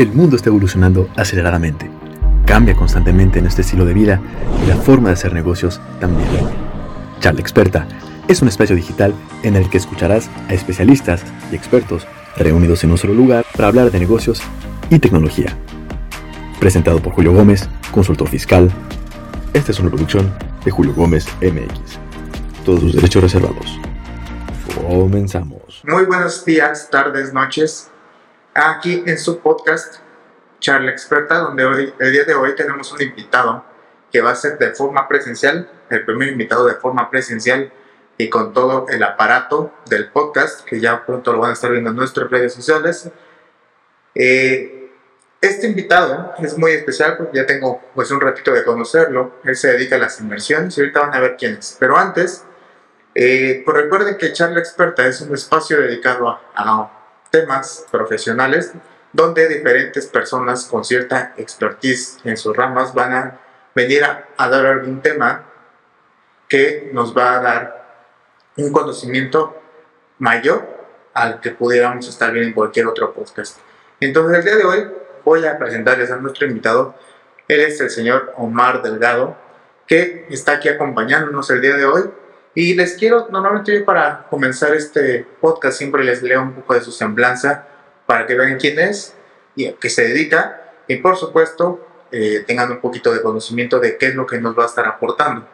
El mundo está evolucionando aceleradamente. Cambia constantemente nuestro estilo de vida y la forma de hacer negocios también. Charla Experta es un espacio digital en el que escucharás a especialistas y expertos reunidos en un solo lugar para hablar de negocios y tecnología. Presentado por Julio Gómez, consultor fiscal. Esta es una producción de Julio Gómez MX. Todos sus derechos reservados. Comenzamos. Muy buenos días, tardes, noches. Aquí en su podcast Charla Experta, donde hoy, el día de hoy tenemos un invitado que va a ser de forma presencial, el primer invitado de forma presencial y con todo el aparato del podcast, que ya pronto lo van a estar viendo en nuestras redes sociales. Eh, este invitado es muy especial porque ya tengo pues un ratito de conocerlo. Él se dedica a las inversiones y ahorita van a ver quién es. Pero antes, eh, pues recuerden que Charla Experta es un espacio dedicado a, a temas profesionales donde diferentes personas con cierta expertise en sus ramas van a venir a, a dar algún tema que nos va a dar un conocimiento mayor al que pudiéramos estar viendo en cualquier otro podcast. Entonces el día de hoy voy a presentarles a nuestro invitado. Él es el señor Omar Delgado, que está aquí acompañándonos el día de hoy. Y les quiero, normalmente yo para comenzar este podcast siempre les leo un poco de su semblanza para que vean quién es y a qué se dedica. Y por supuesto, eh, tengan un poquito de conocimiento de qué es lo que nos va a estar aportando.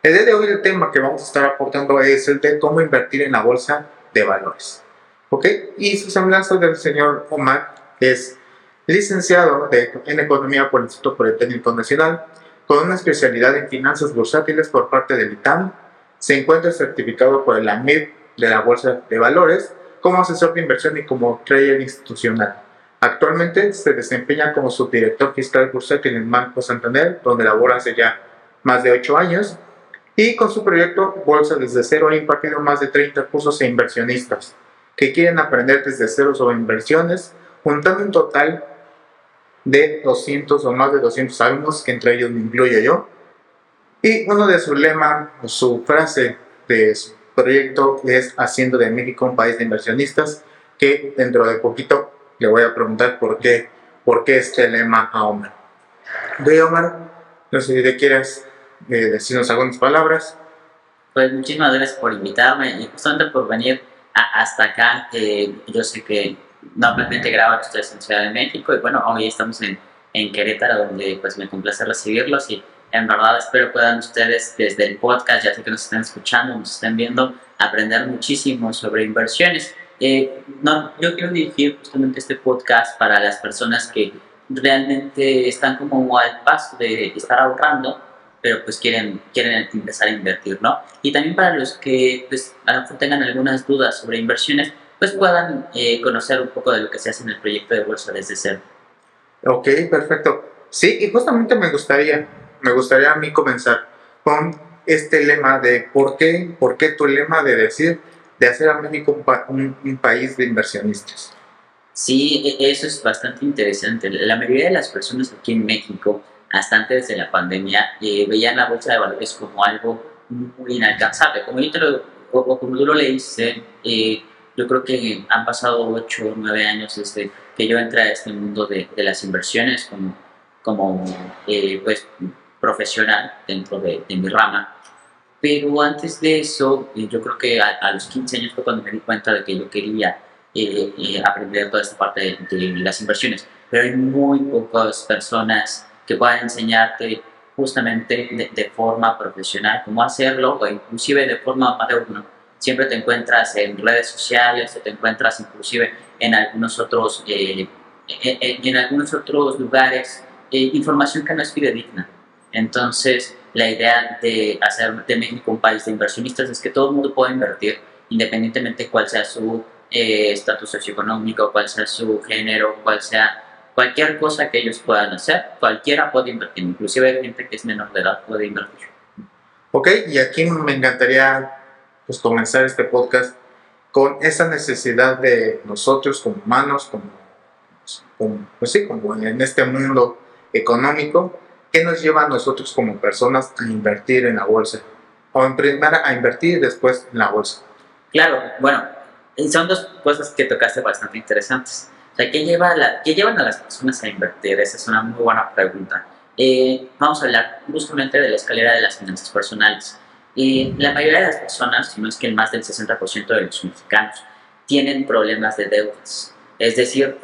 El día de hoy el tema que vamos a estar aportando es el de cómo invertir en la bolsa de valores. ¿Ok? Y su semblanza del señor Omar es licenciado de, en Economía por el Instituto Politécnico Nacional, con una especialidad en finanzas bursátiles por parte del ITAM. Se encuentra certificado por el AMIB de la Bolsa de Valores como asesor de inversión y como trader institucional. Actualmente se desempeña como subdirector fiscal bursátil en Banco Santander, donde labora hace ya más de 8 años y con su proyecto Bolsa desde cero ha impartido más de 30 cursos a inversionistas que quieren aprender desde cero sobre inversiones, juntando un total de 200 o más de 200 alumnos, que entre ellos me incluyo yo. Y uno de su lema o su frase de su proyecto es Haciendo de México un país de inversionistas, que dentro de poquito le voy a preguntar por qué, por qué este lema a Omar. De Omar, no sé si te quieres eh, decirnos algunas palabras. Pues muchísimas gracias por invitarme y justamente por venir hasta acá. Eh, yo sé que normalmente graban ustedes en Ciudad de México y bueno, hoy estamos en, en Querétaro donde pues me complace recibirlos y en verdad espero puedan ustedes desde el podcast, ya sé que nos están escuchando, nos están viendo, aprender muchísimo sobre inversiones. Eh, no, yo quiero dirigir justamente este podcast para las personas que realmente están como al paso de estar ahorrando pero pues quieren, quieren empezar a invertir, ¿no? Y también para los que pues a lo mejor tengan algunas dudas sobre inversiones, pues puedan eh, conocer un poco de lo que se hace en el proyecto de bolsa desde cero. Ok, perfecto. Sí, y justamente me gustaría, me gustaría a mí comenzar con este lema de por qué, por qué tu lema de decir de hacer a México un, un- un país de inversionistas. Sí, e- eso es bastante interesante. La mayoría de las personas aquí en México, hasta antes de la pandemia, eh, veían la bolsa de valores como algo muy inalcanzable. Como yo te lo, o, o como tú lo leíste, eh, yo creo que han pasado 8 o 9 años desde que yo entré a este mundo de, de las inversiones como, como eh, pues, profesional dentro de, de mi rama. Pero antes de eso, eh, yo creo que a, a los 15 años fue cuando me di cuenta de que yo quería eh, eh, aprender toda esta parte de, de las inversiones. Pero hay muy pocas personas que puedan enseñarte justamente de, de forma profesional cómo hacerlo o inclusive de forma amateur. Siempre te encuentras en redes sociales o te encuentras inclusive en algunos otros, eh, en- en algunos otros lugares eh, información que no es fidedigna. Entonces, la idea de hacer de México un país de inversionistas es que todo el mundo pueda invertir, independientemente cuál sea su eh, estatus socioeconómico, cuál sea su género, cuál sea cualquier cosa que ellos puedan hacer, cualquiera puede invertir, inclusive gente que es menor de edad puede invertir. Ok, y aquí me encantaría pues, comenzar este podcast con esa necesidad de nosotros como humanos, como, como, pues sí, como en este mundo económico, que nos lleva a nosotros como personas a invertir en la bolsa? O en primera a invertir y después en la bolsa. Claro, bueno, son dos cosas que tocaste bastante interesantes. O sea, ¿qué, lleva la, ¿qué llevan a las personas a invertir? Esa es una muy buena pregunta. Eh, vamos a hablar justamente de la escalera de las finanzas personales. Y la mayoría de las personas, si no es que más del 60% de los mexicanos, tienen problemas de deudas. Es decir,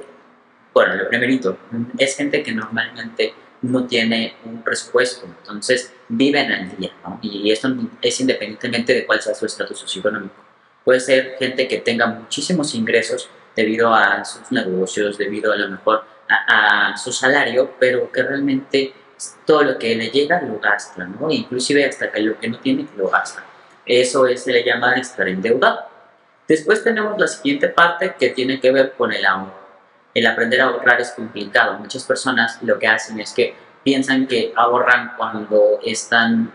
bueno, lo primerito, es gente que normalmente no tiene un presupuesto, entonces viven al día, ¿no? Y esto es independientemente de cuál sea su estatus socioeconómico. Puede ser gente que tenga muchísimos ingresos debido a sus negocios, debido a lo mejor a, su salario, pero que realmente todo lo que le llega lo gasta, ¿no? Inclusive hasta que lo que no tiene lo gasta. Eso es, se le llama estar endeudado. Después tenemos la siguiente parte que tiene que ver con el ahorro. El aprender a ahorrar es complicado. Muchas personas lo que hacen es que piensan que ahorran cuando están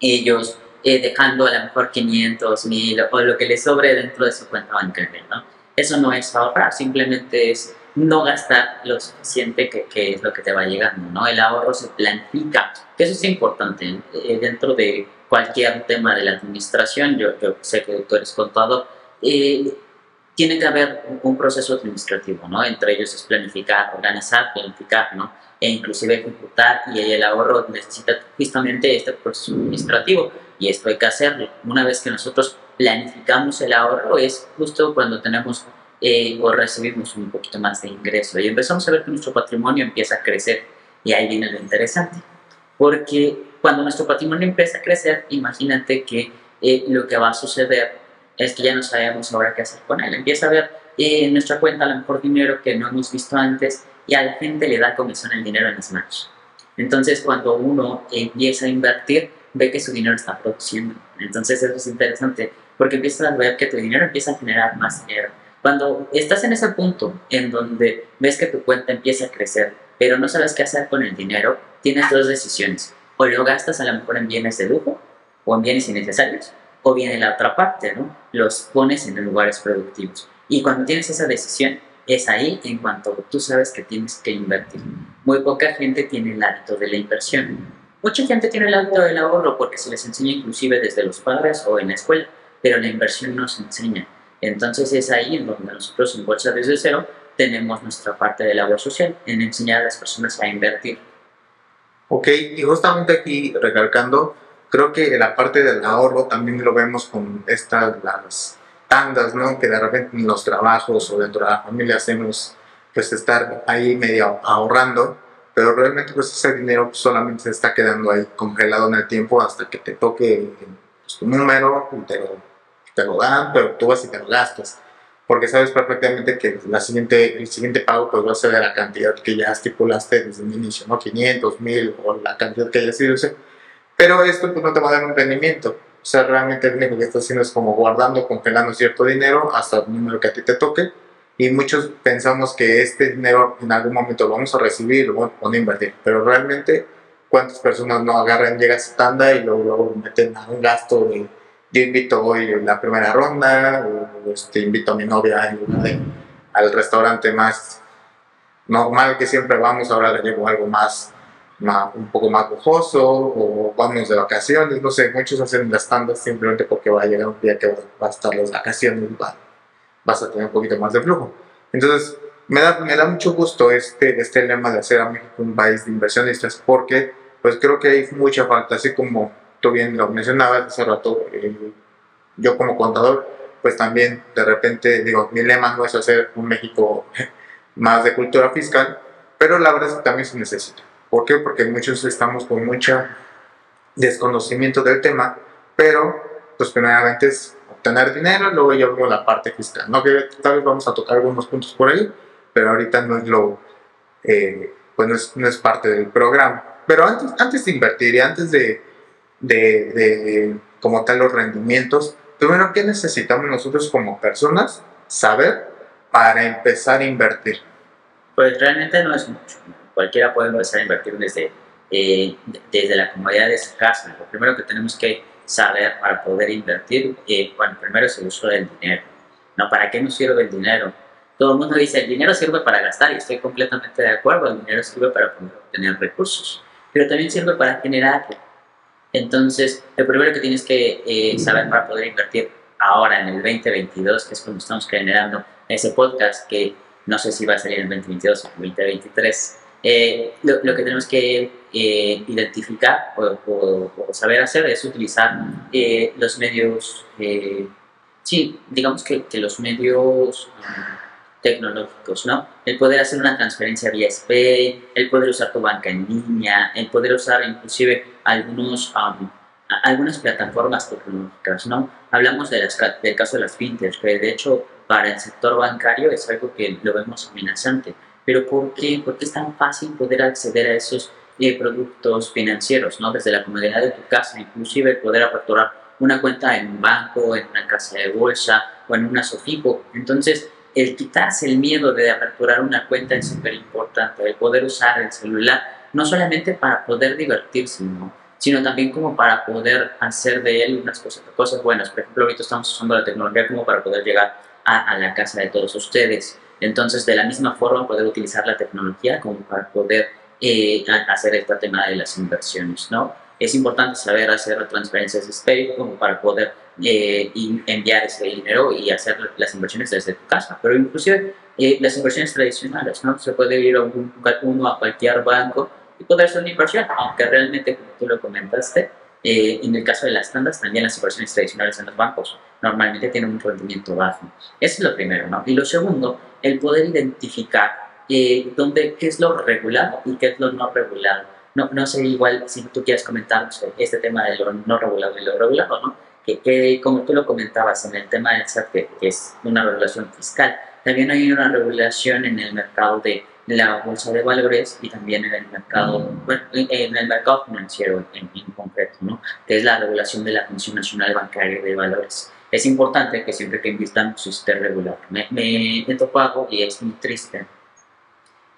ellos eh, dejando a lo mejor 500, 1000 o lo que les sobre dentro de su cuenta bancaria, ¿no? Eso no es ahorrar, simplemente es no gastar lo suficiente que, que, es lo que te va llegando, ¿no? El ahorro se planifica, que eso es importante eh, dentro de cualquier tema de la administración, yo, sé que tú eres contador, eh, tiene que haber un, proceso administrativo, ¿no? Entre ellos es planificar, organizar, planificar, ¿no? E inclusive ejecutar y el ahorro necesita justamente este proceso administrativo y esto hay que hacerlo. Una vez que nosotros planificamos el ahorro es justo cuando tenemos eh, o recibimos un poquito más de ingreso y empezamos a ver que nuestro patrimonio empieza a crecer y ahí viene lo interesante porque cuando nuestro patrimonio empieza a crecer imagínate que eh, lo que va a suceder es que ya no sabemos ahora qué hacer con él empieza a ver eh, en nuestra cuenta a lo mejor dinero que no hemos visto antes y a la gente le da comisión el dinero en manos entonces cuando uno empieza a invertir ve que su dinero está produciendo entonces eso es interesante porque empiezas a ver que tu dinero empieza a generar más dinero. Cuando estás en ese punto en donde ves que tu cuenta empieza a crecer, pero no sabes qué hacer con el dinero, tienes dos decisiones. O lo gastas a lo mejor en bienes de lujo o en bienes innecesarios, o bien en la otra parte, ¿no? Los pones en lugares productivos. Y cuando tienes esa decisión, es ahí en cuanto tú sabes que tienes que invertir. Muy poca gente tiene el hábito de la inversión. Mucha gente tiene el hábito del ahorro porque se les enseña inclusive desde los padres o en la escuela pero la inversión nos enseña. Entonces es ahí en donde nosotros en Bolsa desde cero tenemos nuestra parte de labor social, en enseñar a las personas a invertir. Ok, y justamente aquí recalcando, creo que la parte del ahorro también lo vemos con estas las tandas, ¿no? Que de repente en los trabajos o dentro de la familia hacemos pues estar ahí medio ahorrando, pero realmente pues ese dinero solamente se está quedando ahí congelado en el tiempo hasta que te toque pues, tu número y te lo te lo dan, pero tú vas y te lo gastas. Porque sabes perfectamente que la siguiente, el siguiente pago pues va a ser de la cantidad que ya estipulaste desde el inicio, ¿no? 500, 1000 o la cantidad que haya sido. Pero esto pues no te va a dar un rendimiento. O sea, realmente lo único que estás haciendo es como guardando, congelando cierto dinero hasta el número que a ti te toque. Y muchos pensamos que este dinero en algún momento lo vamos a recibir lo vamos a invertir. Pero realmente, ¿cuántas personas no agarran, llega a esa tanda y luego, meten a un gasto de yo invito hoy en la primera ronda, o este, invito a mi novia al restaurante más normal que siempre vamos, ahora le llevo algo más, más, un poco más lujoso, o vamos de vacaciones, no sé, muchos hacen las tandas simplemente porque va a llegar un día que va a estar las vacaciones, va, vas a tener un poquito más de flujo. Entonces, me da, me da mucho gusto este, este lema de hacer a México un país de inversionistas, porque pues creo que hay mucha falta, así como tú bien lo mencionabas hace rato, eh, yo como contador, pues también de repente digo, mi lema no es hacer un México más de cultura fiscal, pero la verdad es que también se necesita. ¿Por qué? Porque muchos estamos con mucho desconocimiento del tema, pero pues primeramente es obtener dinero, luego ya vemos la parte fiscal, ¿no? Que tal vez vamos a tocar algunos puntos por ahí, pero ahorita no es lo, eh, pues no es, no es, parte del programa. Pero antes, antes de invertir y antes de, de, de, como tal los rendimientos. Primero, ¿qué necesitamos nosotros como personas saber para empezar a invertir? Pues realmente no es mucho. Cualquiera puede empezar a invertir desde, eh, desde la comodidad de su casa. Lo primero que tenemos que saber para poder invertir, eh, bueno, primero es el uso del dinero. ¿no? ¿Para qué nos sirve el dinero? Todo el mundo dice, el dinero sirve para gastar y estoy completamente de acuerdo, el dinero sirve para poder obtener recursos, pero también sirve para generar entonces, lo primero que tienes que eh, saber para poder invertir ahora en el 2022, que es cuando estamos generando ese podcast, que no sé si va a salir en 2022 o 2023. Eh, lo, que tenemos que eh, identificar o, saber hacer es utilizar eh, los medios, eh, sí, digamos que, los medios tecnológicos, ¿no? El poder hacer una transferencia vía SPAY, el poder usar tu banca en línea, el poder usar inclusive algunos, um, algunas plataformas tecnológicas, ¿no? Hablamos del caso de las fintechs, que de hecho para el sector bancario es algo que lo vemos amenazante pero ¿por qué? Porque es tan fácil poder acceder a esos eh, productos financieros, ¿no? Desde la comodidad de tu casa, inclusive poder aperturar una cuenta en un banco, en una casa de bolsa o en una Sofipo. Entonces, el quitarse el miedo de aperturar una cuenta es súper importante, el poder usar el celular, no solamente para poder divertirse, ¿no? sino también como para poder hacer de él unas cosas, cosas buenas. Por ejemplo, ahorita estamos usando la tecnología como para poder llegar a, a la casa de todos ustedes. Entonces, de la misma forma, poder utilizar la tecnología como para poder eh, hacer este tema de las inversiones, ¿no? Es importante saber hacer transferencias de SPAY como para poder eh, enviar ese dinero y hacer las inversiones desde tu casa, pero inclusive eh, las inversiones tradicionales, ¿no? Se puede ir a un, uno a cualquier banco y poder hacer una inversión, aunque realmente, como tú lo comentaste, eh, en el caso de las tandas, también las inversiones tradicionales en los bancos normalmente tienen un rendimiento bajo. Eso es lo primero, ¿no? Y lo segundo, el poder identificar eh, dónde, qué es lo regulado y qué es lo no regulado. No, no sé, igual si tú quieres comentar este tema de lo no regulado y lo regulado, ¿no? Que, que como tú lo comentabas en el tema del SAT, que es una regulación fiscal, también hay una regulación en el mercado de la bolsa de valores y también en el mercado, bueno, en el mercado financiero en, concreto, ¿no? que es la regulación de la Comisión Nacional Bancaria de Valores. Es importante que siempre que investamos esté regulado. Me, me topado y es muy triste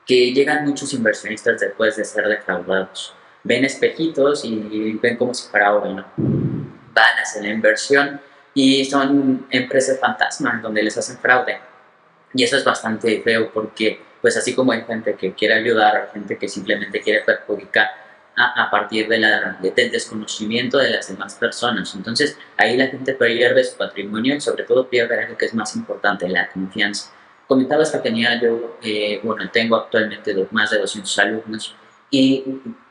que llegan muchos inversionistas después de ser defraudados. Ven espejitos y ven como si fuera oro. Van a hacer la inversión y son empresas fantasmas donde les hacen fraude. Y eso es bastante feo porque pues así como hay gente que quiere ayudar, hay gente que simplemente quiere perjudicar a, a partir de la, del desconocimiento de las demás personas. Entonces ahí la gente pierde su patrimonio y sobre todo pierde algo que es más importante, la confianza. Comentabas que tenía yo, eh, bueno, tengo actualmente más de 200 alumnos y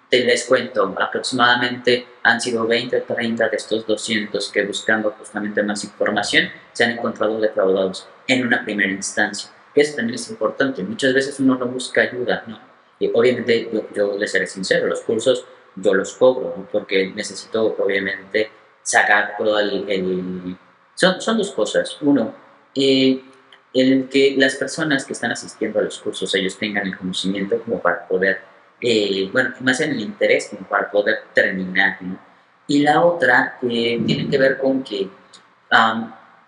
te les cuento, aproximadamente han sido 20 30 de estos 200 que buscando justamente más información se han encontrado defraudados en una primera instancia eso también es importante. Muchas veces uno no busca ayuda, ¿no? Y obviamente yo, yo les seré sincero, los cursos yo los cobro, ¿no? Porque necesito obviamente sacar todo el... Son, son dos cosas. Uno, eh, el que las personas que están asistiendo a los cursos, ellos tengan el conocimiento como para poder, eh, bueno, más en el interés como para poder terminar, ¿no? Y la otra eh, tiene que ver con que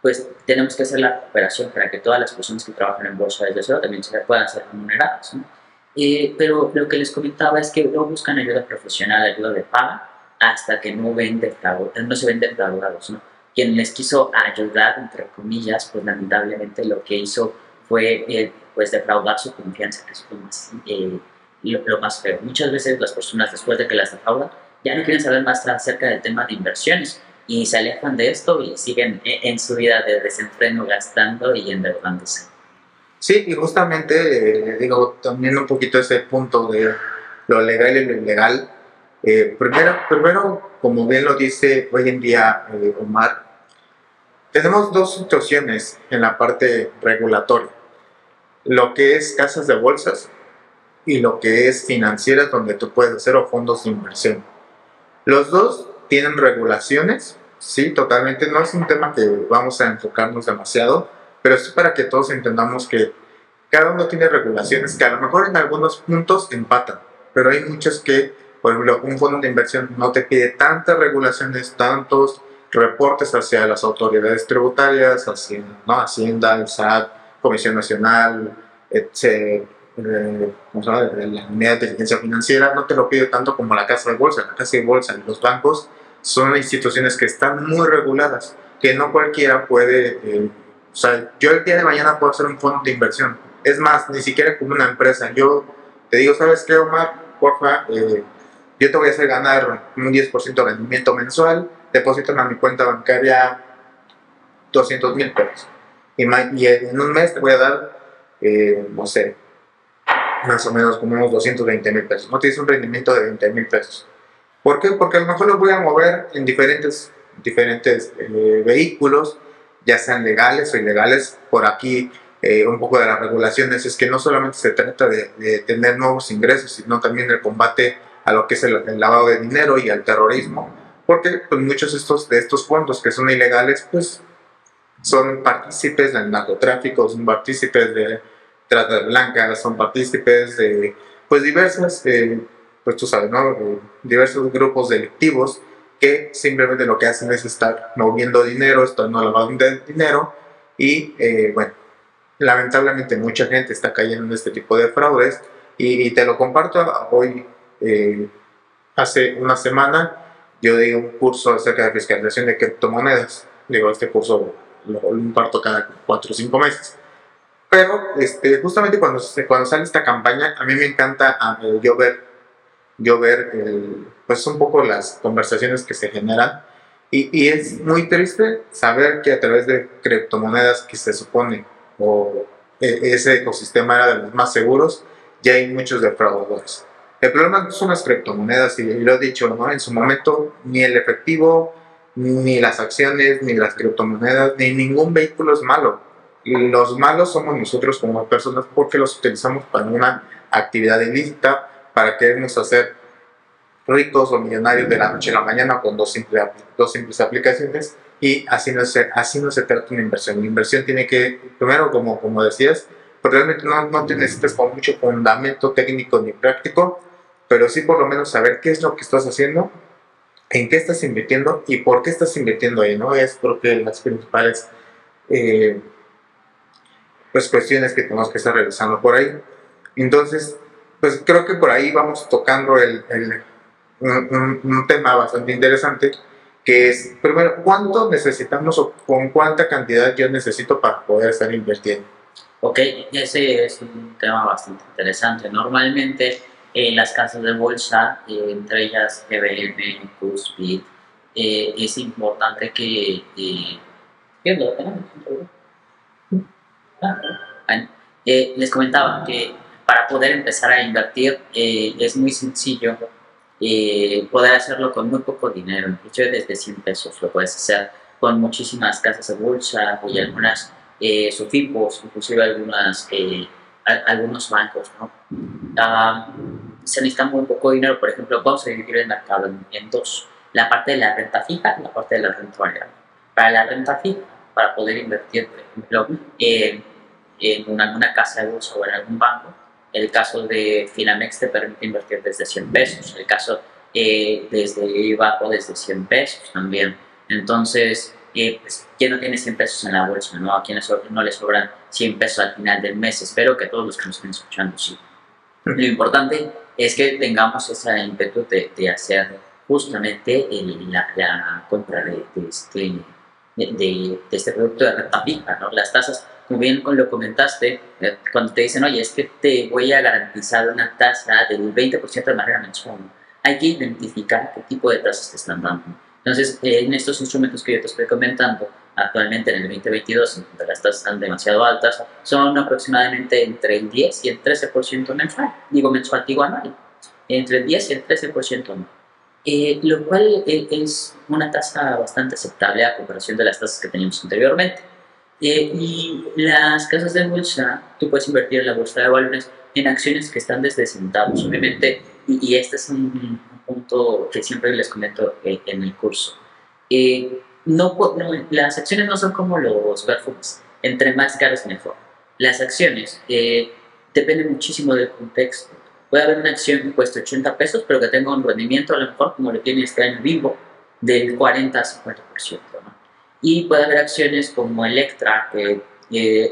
pues tenemos que hacer la recuperación para que todas las personas que trabajan en bolsa desde cero también se puedan ser remuneradas. ¿no? Eh, pero lo que les comentaba es que no buscan ayuda profesional, ayuda de paga, hasta que no, ven no se ven defraudados. ¿no? Quien les quiso ayudar, entre comillas, pues lamentablemente lo que hizo fue eh, pues defraudar su confianza, que es lo más, eh, lo, más feo. Muchas veces las personas después de que las defraudan ya no quieren saber más acerca del tema de inversiones, y se alejan de esto y siguen e-, en su vida de desenfreno gastando y endeudándose. Sí, y justamente, eh, digo, también un poquito ese punto de lo legal y lo ilegal. Eh, primero, primero, como bien lo dice hoy en día eh, Omar, tenemos dos situaciones en la parte regulatoria. Lo que es casas de bolsas y lo que es financieras donde tú puedes hacer o fondos de inversión. Los dos tienen regulaciones Sí, totalmente. No es un tema que vamos a enfocarnos demasiado, pero es para que todos entendamos que cada uno tiene regulaciones que a lo mejor en algunos puntos empatan, pero hay muchos que, por ejemplo, un fondo de inversión no te pide tantas regulaciones, tantos reportes hacia las autoridades tributarias, hacia ¿no? Hacienda, el SAT, Comisión Nacional, etc. Eh, la unidad de inteligencia financiera no te lo pide tanto como la casa de bolsa. La casa de bolsa y los bancos son instituciones que están muy reguladas, que no cualquiera puede, eh, o sea, yo el día de mañana puedo hacer un fondo de inversión. Es más, ni siquiera como una empresa. Yo te digo, ¿sabes qué, Omar? Porfa, eh, yo te voy a hacer ganar un 10% de rendimiento mensual, depositan a mi cuenta bancaria 200 mil pesos. Y, en un mes te voy a dar eh, no sé, más o menos como unos 220 mil pesos. No tienes un rendimiento de 20 mil pesos. ¿Por qué? Porque a lo mejor los voy a mover en diferentes, diferentes eh, vehículos, ya sean legales o ilegales. Por aquí, eh, un poco de las regulaciones es que no solamente se trata de, tener nuevos ingresos, sino también el combate a lo que es el, lavado de dinero y al terrorismo. Porque pues, muchos de estos, de estos fondos que son ilegales, pues son partícipes del narcotráfico, son partícipes de trata blancas, son partícipes de pues diversas eh, pues tú sabes, ¿no? Eh, diversos grupos delictivos que simplemente lo que hacen es estar moviendo dinero, estando lavando dinero y, eh, bueno, lamentablemente mucha gente está cayendo en este tipo de fraudes y, te lo comparto hoy, eh, hace una semana yo di un curso acerca de fiscalización de criptomonedas, digo, este curso lo, imparto cada cuatro o cinco meses. Pero este, justamente cuando, cuando sale esta campaña, a mí me encanta a, yo ver yo ver pues un poco las conversaciones que se generan y, y, es muy triste saber que a través de criptomonedas que se supone o e, ese ecosistema era de los más seguros, ya hay muchos defraudadores. El problema no son las criptomonedas y lo he dicho, ¿no? en su momento ni el efectivo, ni las acciones, ni las criptomonedas, ni ningún vehículo es malo. Los malos somos nosotros como personas porque los utilizamos para una actividad ilícita para querernos hacer ricos o millonarios de la noche a la mañana con dos simples, dos simples aplicaciones y así no, se, así no se trata una inversión. La inversión tiene que, primero, como, como decías, pues realmente no, no te necesitas con mucho fundamento técnico ni práctico, pero sí por lo menos saber qué es lo que estás haciendo, en qué estás invirtiendo y por qué estás invirtiendo ahí, ¿no? Es porque las principales eh, pues cuestiones que tenemos que estar realizando por ahí. Entonces, pues creo que por ahí vamos tocando el, un, tema bastante interesante, que es, primero, ¿cuánto necesitamos o con cuánta cantidad yo necesito para poder estar invirtiendo? Ok, ese es un tema bastante interesante. Normalmente en las casas de bolsa, entre ellas GBM, Cuspid, eh, es importante que... Eh, eh, les comentaba que para poder empezar a invertir eh, es muy sencillo eh, poder hacerlo con muy poco dinero, incluso desde 100 pesos lo puedes hacer con muchísimas casas de bolsa y algunas eh, SOFIPOS, inclusive algunas, eh, algunos bancos. ¿no? Ah, se necesita muy poco dinero, por ejemplo, vamos a dividir el mercado en, dos, la parte de la renta fija y la parte de la renta variable. Para la renta fija, para poder invertir, por ejemplo, en alguna casa de bolsa o en algún banco, el caso de Finamex te permite invertir desde 100 pesos. El caso eh, desde IBACO desde 100 pesos también. Entonces, eh, pues, ¿quién no tiene 100 pesos en la bolsa? ¿no? ¿A quién no le sobran 100 pesos al final del mes? Espero que todos los que nos estén escuchando sí. Lo importante es que tengamos esa ímpetu de, hacer justamente la, compra de, este, de, este producto de renta fija. ¿no? Las tasas como bien lo comentaste, eh, cuando te dicen, oye, es que te voy a garantizar una tasa del 20% de manera mensual, hay que identificar qué tipo de tasas te están dando. Entonces, eh, en estos instrumentos que yo te estoy comentando, actualmente en el 2022, en donde las tasas están demasiado altas, son aproximadamente entre el 10 y el 13% mensual. Digo mensual, digo anual. Entre el 10 y el 13% anual. Eh, lo cual es una tasa bastante aceptable a comparación de las tasas que teníamos anteriormente. Eh, y las casas de bolsa, tú puedes invertir en la bolsa de valores en acciones que están desde centavos, obviamente, y, este es un, punto que siempre les comento eh, en el curso. Eh, no, las acciones no son como los perfumes, entre más caros mejor. Las acciones dependen muchísimo del contexto. Puede haber una acción que cueste 80 pesos, pero que tenga un rendimiento a lo mejor, como lo tiene este año vivo, del 40 a 50%. Y puede haber acciones como Electra, que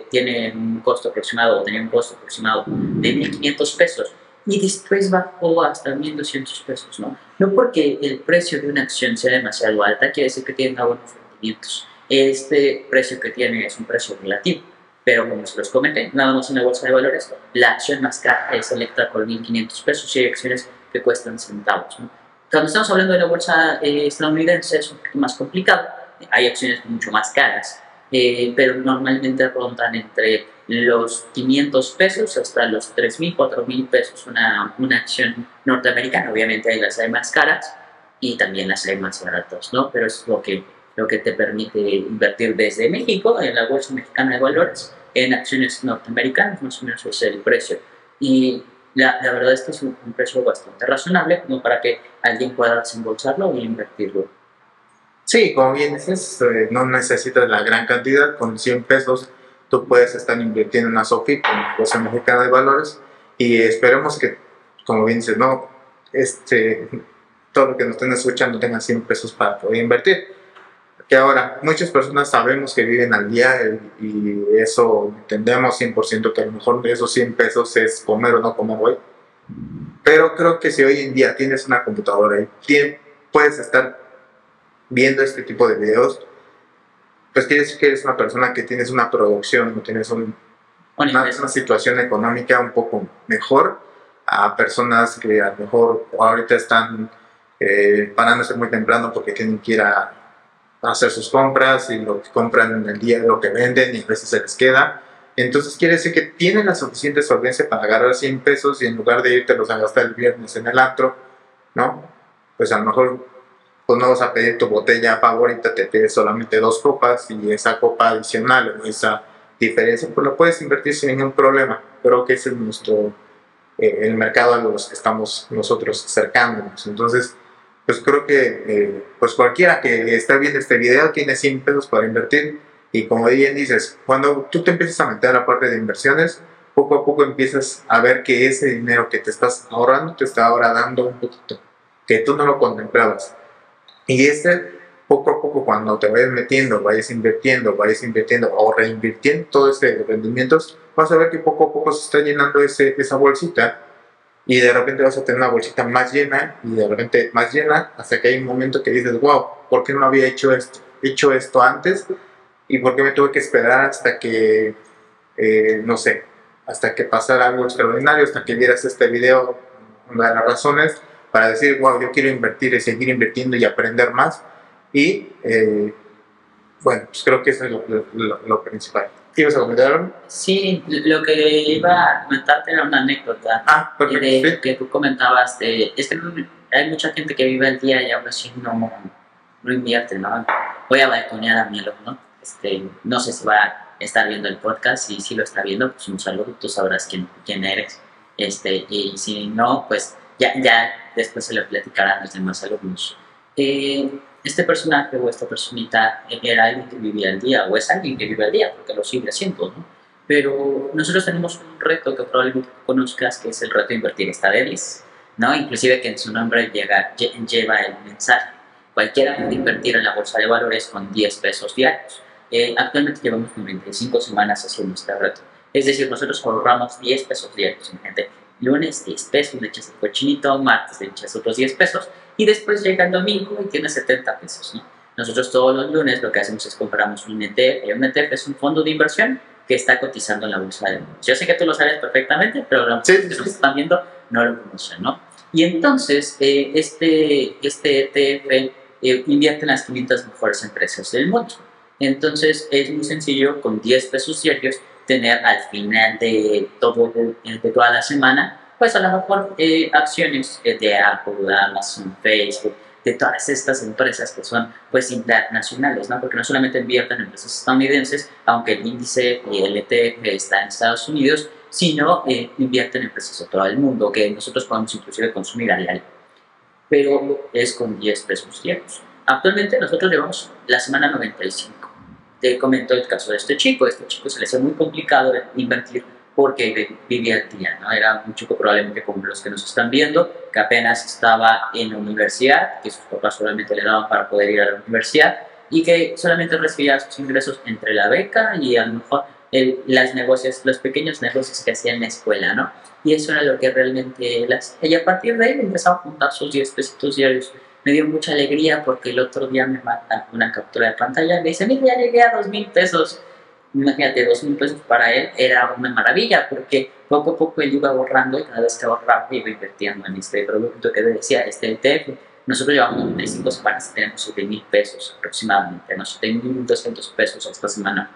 tiene un costo aproximado, o tenía un costo aproximado de 1.500 pesos, y después bajó hasta 1.200 pesos, ¿no? No porque el precio de una acción sea demasiado alta, quiere decir que tiene buenos rendimientos. Este precio que tiene es un precio relativo, pero como se los comenté, nada más en la bolsa de valores, la acción más cara es Electra con 1.500 pesos y hay acciones que cuestan centavos, ¿no? Cuando estamos hablando de la bolsa eh, estadounidense es un poquito más complicado, hay acciones mucho más caras, eh, pero normalmente rondan entre los 500 pesos hasta los 3.000, 4.000 pesos una, una acción norteamericana. Obviamente hay las hay más caras y también las hay más baratas, ¿no? Pero es lo que, lo que te permite invertir desde México en la Bolsa Mexicana de Valores en acciones norteamericanas, más o menos es el precio. Y la, la verdad es que es un, precio bastante razonable como para que alguien pueda desembolsarlo e invertirlo. Sí, como bien dices, eh, no necesitas la gran cantidad, con 100 pesos tú puedes estar invirtiendo en una SOFI con Bolsa Mexicana de Valores y esperemos que, como bien dices, no, este, todo lo que nos estén escuchando tenga 100 pesos para poder invertir. Que ahora, muchas personas sabemos que viven al día y eso entendemos 100% que a lo mejor de esos 100 pesos es comer o no comer hoy. Pero creo que si hoy en día tienes una computadora y puedes estar viendo este tipo de videos, pues quiere decir que eres una persona que tienes una producción, tienes una, una, situación económica un poco mejor a personas que a lo mejor ahorita están eh, parándose muy temprano porque tienen que ir a hacer sus compras y lo que compran en el día lo que venden y a veces se les queda. Entonces quiere decir que tienen la suficiente solvencia para agarrar 100 pesos y en lugar de irte los a gastar el viernes en el antro, ¿no? Pues a lo mejor pues no vas a pedir tu botella favorita, te pides solamente dos copas y esa copa adicional esa diferencia, pues lo puedes invertir sin ningún problema. Creo que ese es nuestro, eh, el mercado a los que estamos nosotros acercándonos. Entonces, pues creo que eh, pues cualquiera que esté viendo este video tiene 100 pesos para invertir y como bien dices, cuando tú te empiezas a meter a la parte de inversiones, poco a poco empiezas a ver que ese dinero que te estás ahorrando te está ahora dando un poquito, que tú no lo contemplabas. Y este, poco a poco, cuando te vayas metiendo, vayas invirtiendo, vayas invirtiendo o reinvirtiendo todo este rendimientos, vas a ver que poco a poco se está llenando ese, esa bolsita y de repente vas a tener una bolsita más llena y de repente más llena hasta que hay un momento que dices, wow, ¿por qué no había hecho esto, hecho esto antes? ¿Y por qué me tuve que esperar hasta que, eh, no sé, hasta que pasara algo extraordinario, hasta que vieras este video, una de las razones para decir, wow, yo quiero invertir y seguir invirtiendo y aprender más? Y eh, bueno, pues creo que eso es lo, lo, lo principal. ¿Ibas a comentar Sí, lo que iba a comentarte era una anécdota. Ah, de, que tú comentabas de, es que hay mucha gente que vive el día y aún así no, no invierte, ¿no? Voy a balconear a mi alumno, este, no sé si va a estar viendo el podcast, y si lo está viendo, pues un saludo, tú sabrás quién, quién eres, este, y si no, pues ya, ya después se le platicarán los demás alumnos. Eh, este personaje o esta personita era alguien que vivía al día o es alguien que vive al día porque lo sigue haciendo, ¿no? Pero nosotros tenemos un reto que probablemente conozcas que es el reto de invertir esta de 10, ¿no? Inclusive que en su nombre llega, lleva el mensaje. Cualquiera puede invertir en la bolsa de valores con 10 pesos diarios. Eh, actualmente llevamos 95 semanas haciendo este reto. Es decir, nosotros ahorramos 10 pesos diarios. Gente. Lunes 10 pesos, le echas el cochinito, martes le echas otros 10 pesos y después llega el domingo y tiene 70 pesos. ¿no? Nosotros todos los lunes lo que hacemos es compramos un ETF. Un ETF es un fondo de inversión que está cotizando en la bolsa de. Yo sé que tú lo sabes perfectamente, pero los que nos están viendo no lo conocen, ¿no? Y entonces, eh, este, este ETF eh, invierte en las 500 mejores empresas del mundo. Entonces, es muy sencillo, con 10 pesos diarios, tener al final de, todo, de toda la semana pues a lo mejor eh, acciones de Apple, Amazon, Facebook, de todas estas empresas que son pues internacionales, ¿no? Porque no solamente invierten en empresas estadounidenses, aunque el índice y el ETF está en Estados Unidos, sino eh, invierten en empresas de todo el mundo, que nosotros podemos inclusive consumir a diario. Pero es con 10 pesos diarios. Actualmente nosotros llevamos la semana 95. Te comento el caso de este chico. Este chico se le hace muy complicado invertir porque vivía el día, ¿no? Era un chico probablemente como los que nos están viendo, que apenas estaba en la universidad, que sus papás solamente le daban para poder ir a la universidad y que solamente recibía sus ingresos entre la beca y a lo mejor el, las negocios, los pequeños negocios que hacía en la escuela, ¿no? Y eso era lo que realmente las Y a partir de ahí empezaba a juntar sus 10 pesitos diarios. Me dio mucha alegría porque el otro día me mandan una captura de pantalla y me dice, mira, ya llegué a 2 mil pesos imagínate, dos mil pesos para él era una maravilla, porque poco a poco él iba ahorrando y cada vez que ahorraba iba invirtiendo en este producto que decía, este ETF. Nosotros llevamos 95 semanas y tenemos 7 mil pesos aproximadamente, no 7 mil 200 pesos esta semana.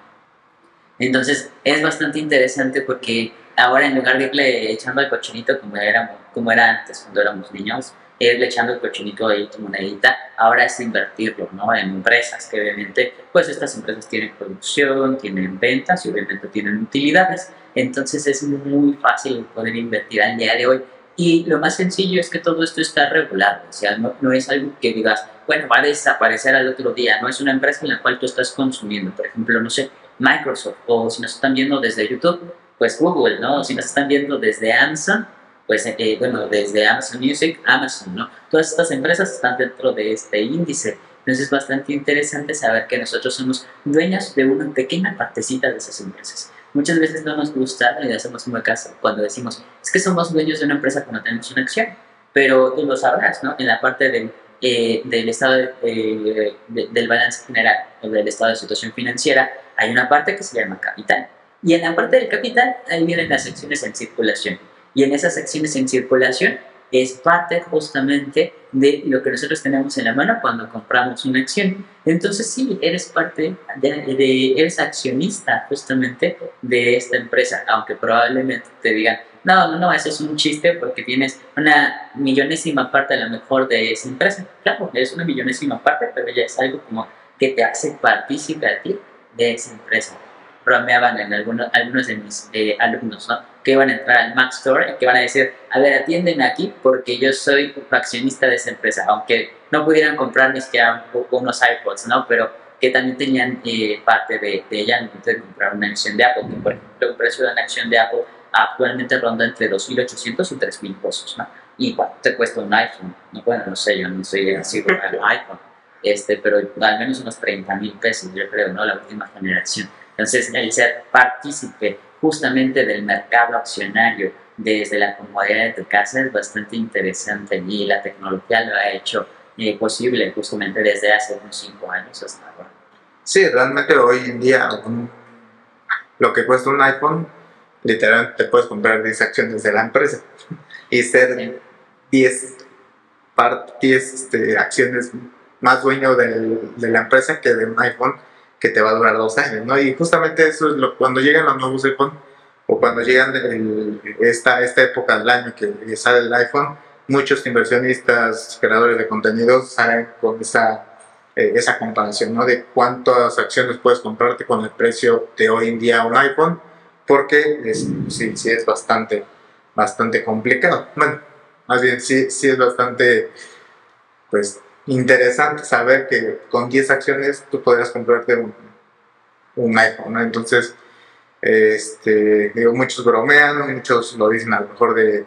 Entonces es bastante interesante porque ahora en lugar de irle echando al cochinito como, éramos, como era antes cuando éramos niños, irle echando el cochinito ahí tu monedita, ahora es invertirlo ¿no? en empresas que obviamente, pues estas empresas tienen producción, tienen ventas y obviamente tienen utilidades. Entonces es muy fácil poder invertir al día de hoy. Y lo más sencillo es que todo esto está regulado, o sea, no, no es algo que digas, bueno, va a desaparecer al otro día, no es una empresa en la cual tú estás consumiendo, por ejemplo, no sé, Microsoft, o si nos están viendo desde YouTube, pues Google, ¿no? Si nos están viendo desde Amazon, pues eh, bueno, desde Amazon Music, Amazon, ¿no? Todas estas empresas están dentro de este índice. Entonces es bastante interesante saber que nosotros somos dueños de una pequeña partecita de esas empresas. Muchas veces no nos gusta y hacemos muy caso cuando decimos, es que somos dueños de una empresa cuando tenemos una acción. Pero tú lo sabrás, ¿no? En la parte del, eh, del estado de, del balance general o del estado de situación financiera, hay una parte que se llama capital. Y en la parte del capital, ahí vienen las acciones en circulación. Y en esas acciones en circulación es parte justamente de lo que nosotros tenemos en la mano cuando compramos una acción. Entonces sí, eres parte, de, eres accionista justamente de esta empresa, aunque probablemente te digan, no, no, no, eso es un chiste porque tienes una millonésima parte a lo mejor de esa empresa. Claro, es una millonésima parte, pero ya es algo como que te hace partícipe a ti de esa empresa. Bromeaban en algunos, algunos de mis eh, alumnos, ¿no? Que iban a entrar al Mac Store y que van a decir, a ver, atienden aquí porque yo soy accionista de esa empresa, aunque no pudieran comprar ni siquiera unos iPods, ¿no? Pero que también tenían eh, parte de, de ella en de comprar una acción de Apple, que por ejemplo el precio de una acción de Apple actualmente ronda entre 2.800 y 3.000 pesos, ¿no? Y cuánto te cuesta un iPhone, no, bueno, no sé, yo no soy así con el iPhone este, pero al menos unos 30 mil pesos, yo creo, ¿no? La última generación. Entonces, el ser partícipe justamente del mercado accionario. Desde la comodidad de tu casa es bastante interesante y la tecnología lo ha hecho eh, posible justamente desde hace unos 5 años hasta ahora. Sí, realmente hoy en día lo que cuesta un iPhone, literalmente te puedes comprar 10 acciones de la empresa y ser 10 10 este, acciones más dueño de la empresa que de un iPhone que te va a durar dos años, ¿no? Y justamente eso es lo, cuando llegan los nuevos iPhone o cuando llegan esta, esta época del año que sale el iPhone, muchos inversionistas, creadores de contenidos salen con esa, eh, esa comparación, ¿no? De cuántas acciones puedes comprarte con el precio de hoy en día un iPhone, porque es, sí, sí es bastante, bastante complicado. Bueno, más bien sí, sí es bastante, pues, interesante saber que con 10 acciones tú podrías comprarte un, un iPhone, ¿no? Entonces, este, muchos bromean, muchos lo dicen a lo mejor de,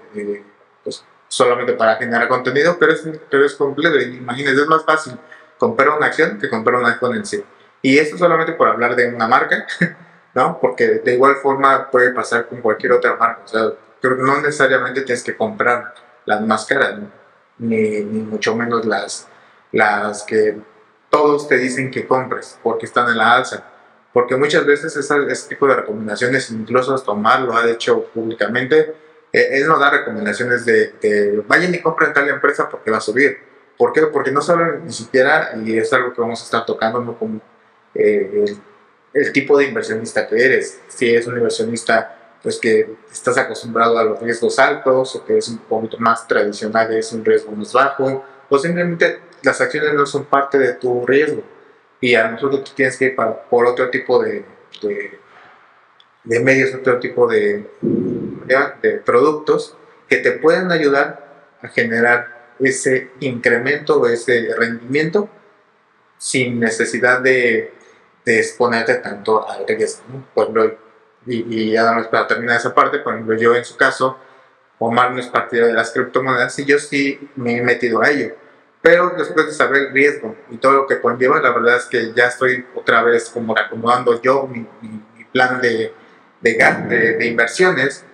pues, solamente para generar contenido, pero es, pero es completo. Imagínense, es más fácil comprar una acción que comprar un iPhone en sí. Y esto solamente por hablar de una marca, ¿no? Porque de igual forma puede pasar con cualquier otra marca. O sea, no necesariamente tienes que comprar las máscaras, ni, ni mucho menos las, las que todos te dicen que compres porque están en la alza. Porque muchas veces ese, tipo de recomendaciones, incluso hasta Omar lo ha hecho públicamente, eh, él nos da recomendaciones de, vayan y compren tal empresa porque va a subir. ¿Por qué? Porque no saben ni siquiera, y es algo que vamos a estar tocando, ¿no? como eh, el, el, tipo de inversionista que eres. Si eres un inversionista pues que estás acostumbrado a los riesgos altos o que es un poquito más tradicional, es un riesgo más bajo, o simplemente las acciones no son parte de tu riesgo y a nosotros tienes que ir por otro tipo de, de, medios, otro tipo de, de productos que te pueden ayudar a generar ese incremento o ese rendimiento sin necesidad de, exponerte tanto al riesgo. Por y, y además para terminar esa parte, por ejemplo, yo en su caso, Omar no es partidario de las criptomonedas y yo sí me he metido a ello pero después de saber el riesgo y todo lo que conlleva, la verdad es que ya estoy otra vez como acomodando yo mi, plan de, de, de, inversiones,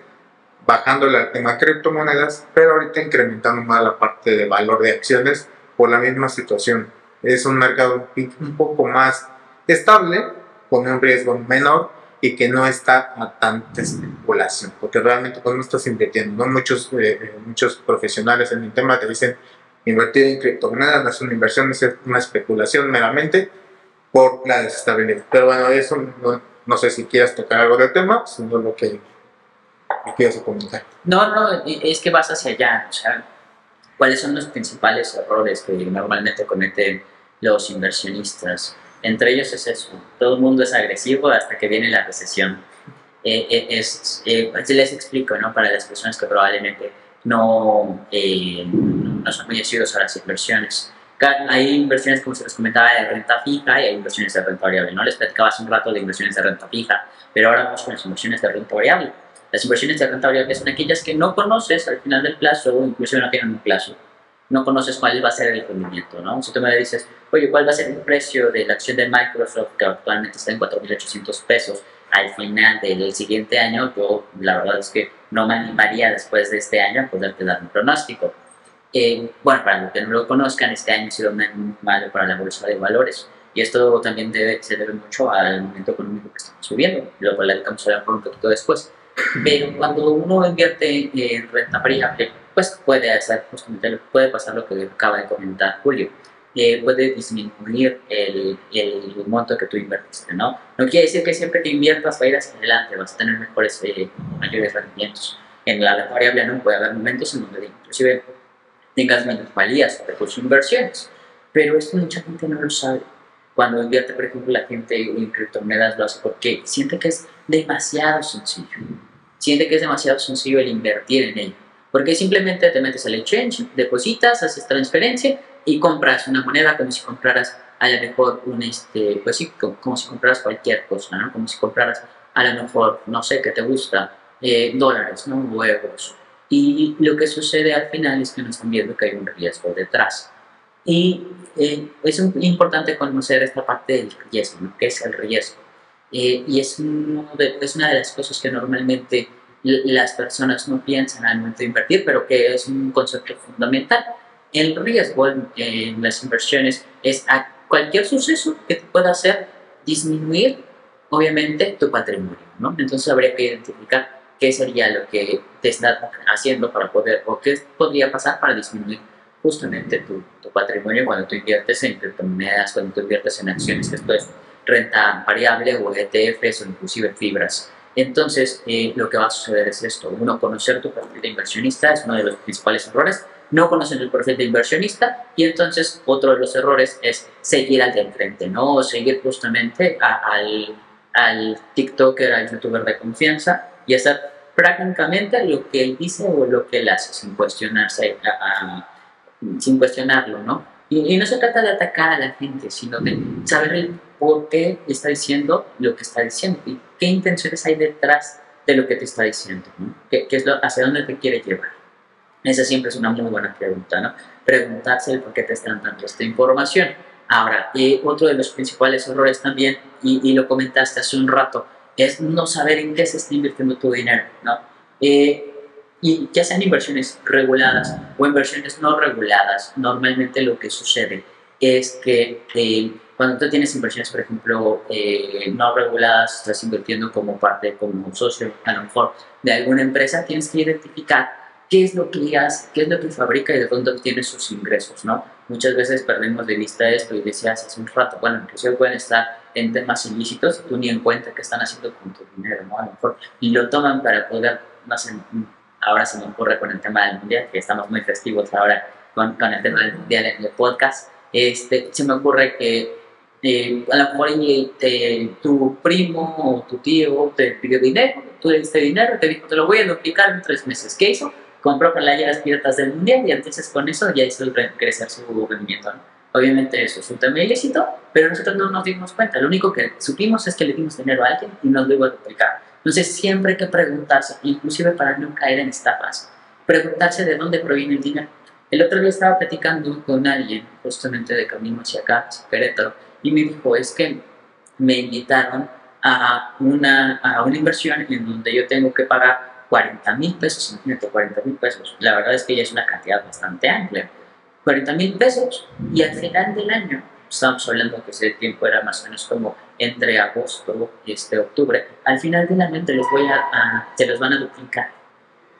bajando el tema criptomonedas, pero ahorita incrementando más la parte de valor de acciones por la misma situación. Es un mercado un poco más estable, con un riesgo menor y que no está a tanta especulación, porque realmente cuando estás invirtiendo, ¿no? muchos, eh, muchos profesionales en el tema te dicen, Invertir en criptomonedas no es una inversión, es una especulación meramente por la desestabilidad. Pero bueno, eso No sé si quieras tocar algo del tema, sino lo que me quieras comentar. No, no, es que vas hacia allá. O sea, ¿cuáles son los principales errores que normalmente cometen los inversionistas? Entre ellos es eso, todo el mundo es agresivo hasta que viene la recesión. Eh, eh, es, eh, les explico, ¿no? Para las personas que probablemente no, eh, no son muy asiduos a las inversiones. Hay inversiones, como se les comentaba, de renta fija y hay inversiones de renta variable. No les platicaba hace un rato de inversiones de renta fija, pero ahora vamos con las inversiones de renta variable. Las inversiones de renta variable son aquellas que no conoces al final del plazo o incluso no tienen un plazo no conoces cuál va a ser el rendimiento, ¿no? Si tú me dices, oye, ¿cuál va a ser el precio de la acción de Microsoft que actualmente está en 4.800 pesos al final del siguiente año? Yo la verdad es que no me animaría después de este año a poderte dar un pronóstico. Eh, bueno, para los que no lo conozcan, este año ha sido muy malo para la bolsa de valores. Y esto también debe, se debe mucho al momento económico que estamos subiendo. Lo platicamos a por un poquito después. Pero cuando uno invierte en renta variable, pues puede hacer justamente, puede pasar lo que acaba de comentar Julio. Eh, puede disminuir el, el, monto que tú invertiste, ¿no? No quiere decir que siempre que inviertas va a ir hacia adelante, vas a tener mejores, eh, mayores rendimientos. En la variable no puede haber momentos en donde inclusive tengas menos valías sobre tus inversiones, pero esto mucha gente no lo sabe. Cuando invierte, por ejemplo, la gente en criptomonedas lo hace porque siente que es demasiado sencillo. Siente que es demasiado sencillo el invertir en ello porque simplemente te metes al exchange, depositas, haces transferencia y compras una moneda como si compraras a lo mejor un, este, pues sí, como, si compraras cualquier cosa, ¿no? Como si compraras a lo mejor, no sé, que te gusta, eh, dólares, ¿no? Euros. Y lo que sucede al final es que no están viendo que hay un riesgo detrás. Y eh, es importante conocer esta parte del riesgo, ¿no? ¿Qué es el riesgo? Eh, y es, es una de las cosas que normalmente las personas no piensan al momento de invertir, pero que es un concepto fundamental. El riesgo en, las inversiones es a cualquier suceso que te pueda hacer disminuir, obviamente, tu patrimonio. ¿no? Entonces habría que identificar qué sería lo que te está haciendo para poder, o qué podría pasar para disminuir justamente tu, tu patrimonio cuando tú inviertes en criptomonedas, cuando tú inviertes en acciones, esto es renta variable o ETFs o inclusive fibras. Entonces, eh, lo que va a suceder es esto. Uno, conocer tu perfil de inversionista es uno de los principales errores. No conocer el perfil de inversionista y entonces otro de los errores es seguir al de enfrente, ¿no? O seguir justamente al, al TikToker, al youtuber de confianza y hacer prácticamente lo que él dice o lo que él hace sin cuestionarse, sin cuestionarlo, ¿no? Y, no se trata de atacar a la gente, sino de saber por qué está diciendo lo que está diciendo y qué intenciones hay detrás de lo que te está diciendo, ¿Qué, es lo, hacia dónde te quiere llevar. Esa siempre es una muy buena pregunta, ¿no? Preguntarse por qué te están dando esta información. Ahora, y otro de los principales errores también, y, lo comentaste hace un rato, es no saber en qué se está invirtiendo tu dinero, ¿no? Eh, y ya sean inversiones reguladas o inversiones no reguladas, normalmente lo que sucede es que eh, cuando tú tienes inversiones, por ejemplo, eh, no reguladas, estás invirtiendo como parte, como socio, a lo mejor, de alguna empresa, tienes que identificar qué es lo que hace, qué es lo que fabrica y de dónde obtiene sus ingresos, ¿no? Muchas veces perdemos de vista esto y decías hace un rato, bueno, inclusive pueden estar en temas ilícitos y tú ni en cuenta qué están haciendo con tu dinero, ¿no? A lo mejor lo toman para poder, no sé, ahora se me ocurre con el tema del mundial, que estamos muy festivos ahora con, con el tema del mundial en el podcast, este, se me ocurre que eh, a lo mejor tu primo o tu tío te pidió dinero, tú le diste dinero, te dijo, te lo voy a duplicar en tres meses. ¿Qué hizo? Compró las piratas del mundial y entonces con eso ya hizo crecer su rendimiento. Obviamente eso es un tema ilícito, pero nosotros no nos dimos cuenta. Lo único que supimos es que le dimos dinero a alguien y nos lo iba a duplicar. Entonces siempre hay que preguntarse, inclusive para no caer en estafas, preguntarse de dónde proviene el dinero. El otro día estaba platicando con alguien, justamente de camino hacia acá, hacia Querétaro, y me dijo, es que me invitaron a una, a una inversión en donde yo tengo que pagar 40 mil pesos, imagínate, 40 mil pesos. La verdad es que ya es una cantidad bastante amplia. 40 mil pesos y al final del año, estamos hablando que ese tiempo era más o menos como entre agosto y este octubre, al final del año te los, voy a, se los van a duplicar.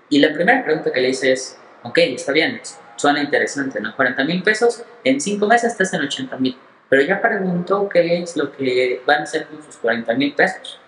Y la primera pregunta que le hice es, ok, está bien, suena interesante, ¿no? 40 mil pesos, en 5 meses estás en 80 mil pero ya preguntó qué es lo que van a hacer con sus 40 mil pesos.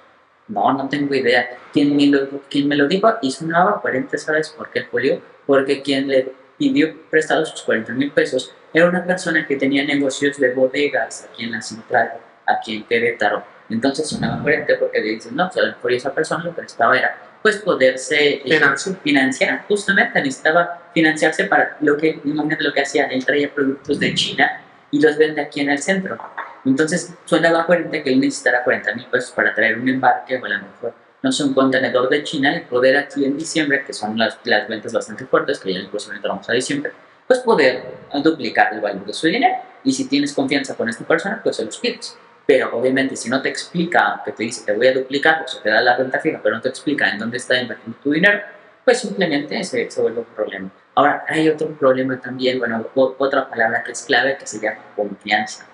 No, no tengo idea. Quien me lo, quien me lo dijo y sonaba coherente, ¿sabes por qué, Julio? Porque quien le pidió prestado sus 40 mil pesos era una persona que tenía negocios de bodegas aquí en la central, aquí en Querétaro. Entonces sonaba coherente porque le dicen, no, pues a lo mejor esa persona lo que necesitaba era pues poderse eh, Financiar. financiar, justamente necesitaba financiarse para lo que, imagínate lo que hacía, él traía productos de China y los vende aquí en el centro. Entonces sonaba coherente que él necesitara 40 mil pesos para traer un embarque o a lo mejor, no sé, un contenedor de China y poder aquí en diciembre, que son las, las ventas bastante fuertes, que ya incluso entramos a diciembre, pues poder duplicar el valor de su dinero. Y si tienes confianza con esta persona, pues se los pides. Pero obviamente si no te explica, aunque te dice te voy a duplicar, o se te da la renta fija, pero no te explica en dónde está invirtiendo tu dinero, pues simplemente se, se vuelve un problema. Ahora, hay otro problema también, bueno, otra palabra que es clave que se llama confianza,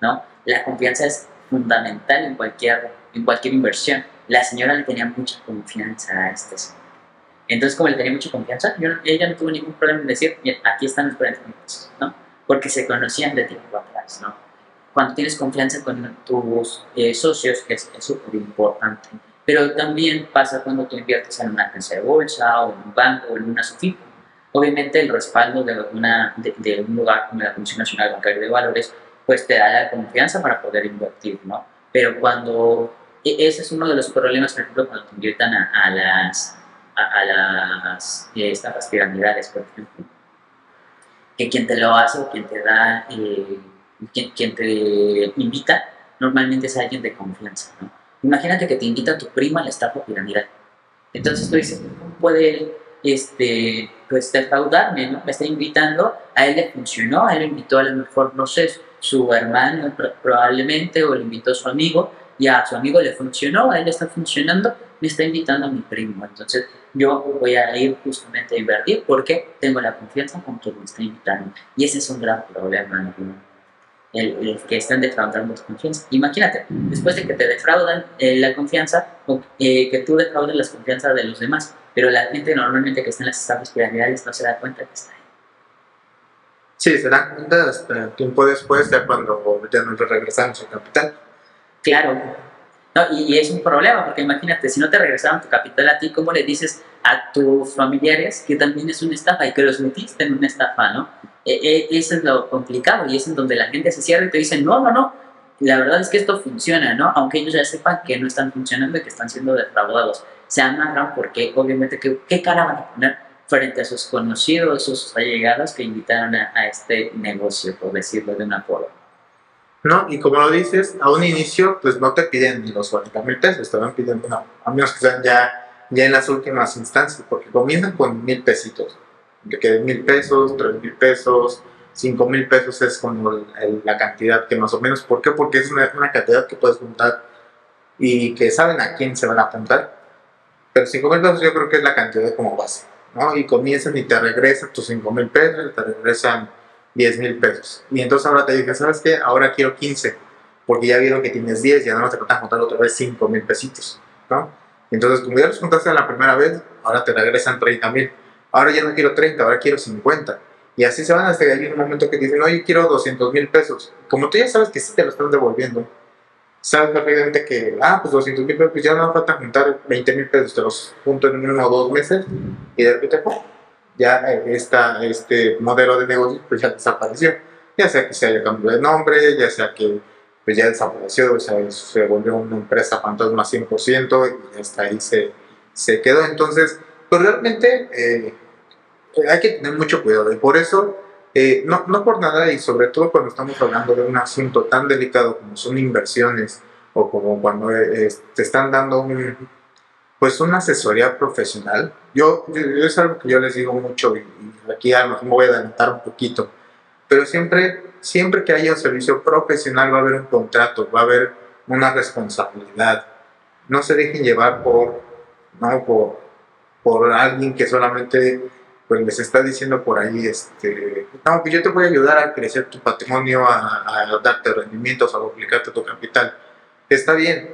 ¿no? La confianza es fundamental en cualquier, en cualquier inversión. La señora le tenía mucha confianza a este señor. Entonces, como le tenía mucha confianza, yo, ella no tuvo ningún problema en decir, "Mira, aquí están los 40 mil pesos", ¿no? Porque se conocían de tiempo atrás, ¿no? Cuando tienes confianza con tus eh, socios, es súper importante. Pero también pasa cuando tú inviertes en una agencia de bolsa o en un banco o en una SOFIP. Obviamente el respaldo de, una, de un lugar como la Comisión Nacional Bancaria de Valores pues te da la confianza para poder invertir, ¿no? Pero cuando, e- ese es uno de los problemas, por ejemplo, cuando te invitan a, a las, a, a las eh, estafas piramidales, por ejemplo, que quien te lo hace o quien te da, eh, quien, quien te invita, normalmente es alguien de confianza, ¿no? Imagínate que te invita tu prima a la estafa piramidal. Entonces tú dices, ¿cómo puede este, pues, defraudarme, ¿no? Me está invitando, a él le funcionó, a él le invitó a lo mejor, no sé, su hermano pro- probablemente, o le invitó a su amigo, y a su amigo le funcionó, a él está funcionando, me está invitando a mi primo. Entonces yo voy a ir justamente a invertir porque tengo la confianza con quien me está invitando. Y ese es un gran problema, ¿no? el, que están defraudando tu confianza. Imagínate, después de que te defraudan eh, la confianza, eh, que tú defraudes la confianza de los demás, pero la gente normalmente que está en las estafas piramidales no se da cuenta que está ahí. Sí, se dan cuenta hasta tiempo después, ya cuando ya nos regresamos al capital. Claro. No, y, es un problema, porque imagínate, si no te regresaron tu capital a ti, ¿cómo le dices a tus familiares que también es una estafa y que los metiste en una estafa, ¿no? E- e- eso es lo complicado y es donde la gente se cierra y te dice, no, no, no, la verdad es que esto funciona, ¿no? Aunque ellos ya sepan que no están funcionando y que están siendo defraudados. Se amarran porque obviamente, ¿qué, qué cara van a poner frente a sus conocidos, sus allegados que invitaron a, a este negocio, por decirlo de una forma? ¿no? Y como lo dices, a un inicio, pues no te piden ni los 40 mil pesos, te van pidiendo, no, a menos que sean ya, ya en las últimas instancias, porque comienzan con mil pesitos, de que mil pesos, tres mil pesos, cinco mil pesos es como el- el- la cantidad que más o menos, ¿por qué? Porque es una, una cantidad que puedes juntar y que saben a quién se van a apuntar, pero cinco mil pesos yo creo que es la cantidad como base, ¿no? Y comienzan y te regresan tus cinco mil pesos, te regresan 10 mil pesos. Y entonces ahora te dije, ¿sabes qué? Ahora quiero 15, porque ya vieron que tienes 10, ya no te van a juntar otra vez 5 mil pesitos, ¿no? Entonces, como ya los juntaste la primera vez, ahora te regresan 30 mil. Ahora ya no quiero 30, ahora quiero 50. Y así se van hasta que hay un momento que dicen, oye, quiero 200 mil pesos. Como tú ya sabes que sí te lo están devolviendo, sabes perfectamente que, ah, pues 200 mil pesos, pues ya no falta juntar 20 mil pesos, te los junto en uno o dos meses y de repente, ¡pum! ya eh, esta, este modelo de negocio pues ya desapareció. Ya sea que se haya cambiado de nombre, ya sea que pues ya desapareció, o sea, se volvió una empresa fantasma 100% y hasta ahí se, se quedó. Entonces, pues realmente eh, hay que tener mucho cuidado y por eso, eh, no, no por nada y sobre todo cuando estamos hablando de un asunto tan delicado como son inversiones o como cuando eh, te están dando un, pues una asesoría profesional. Yo, yo, es algo que yo les digo mucho y, y aquí a me voy a adelantar un poquito, pero siempre, siempre que haya un servicio profesional va a haber un contrato, va a haber una responsabilidad. No se dejen llevar por, no, por, por alguien que solamente pues, les está diciendo por ahí, este, no, que yo te voy a ayudar a crecer tu patrimonio, a, a darte rendimientos, a duplicarte tu capital. Está bien,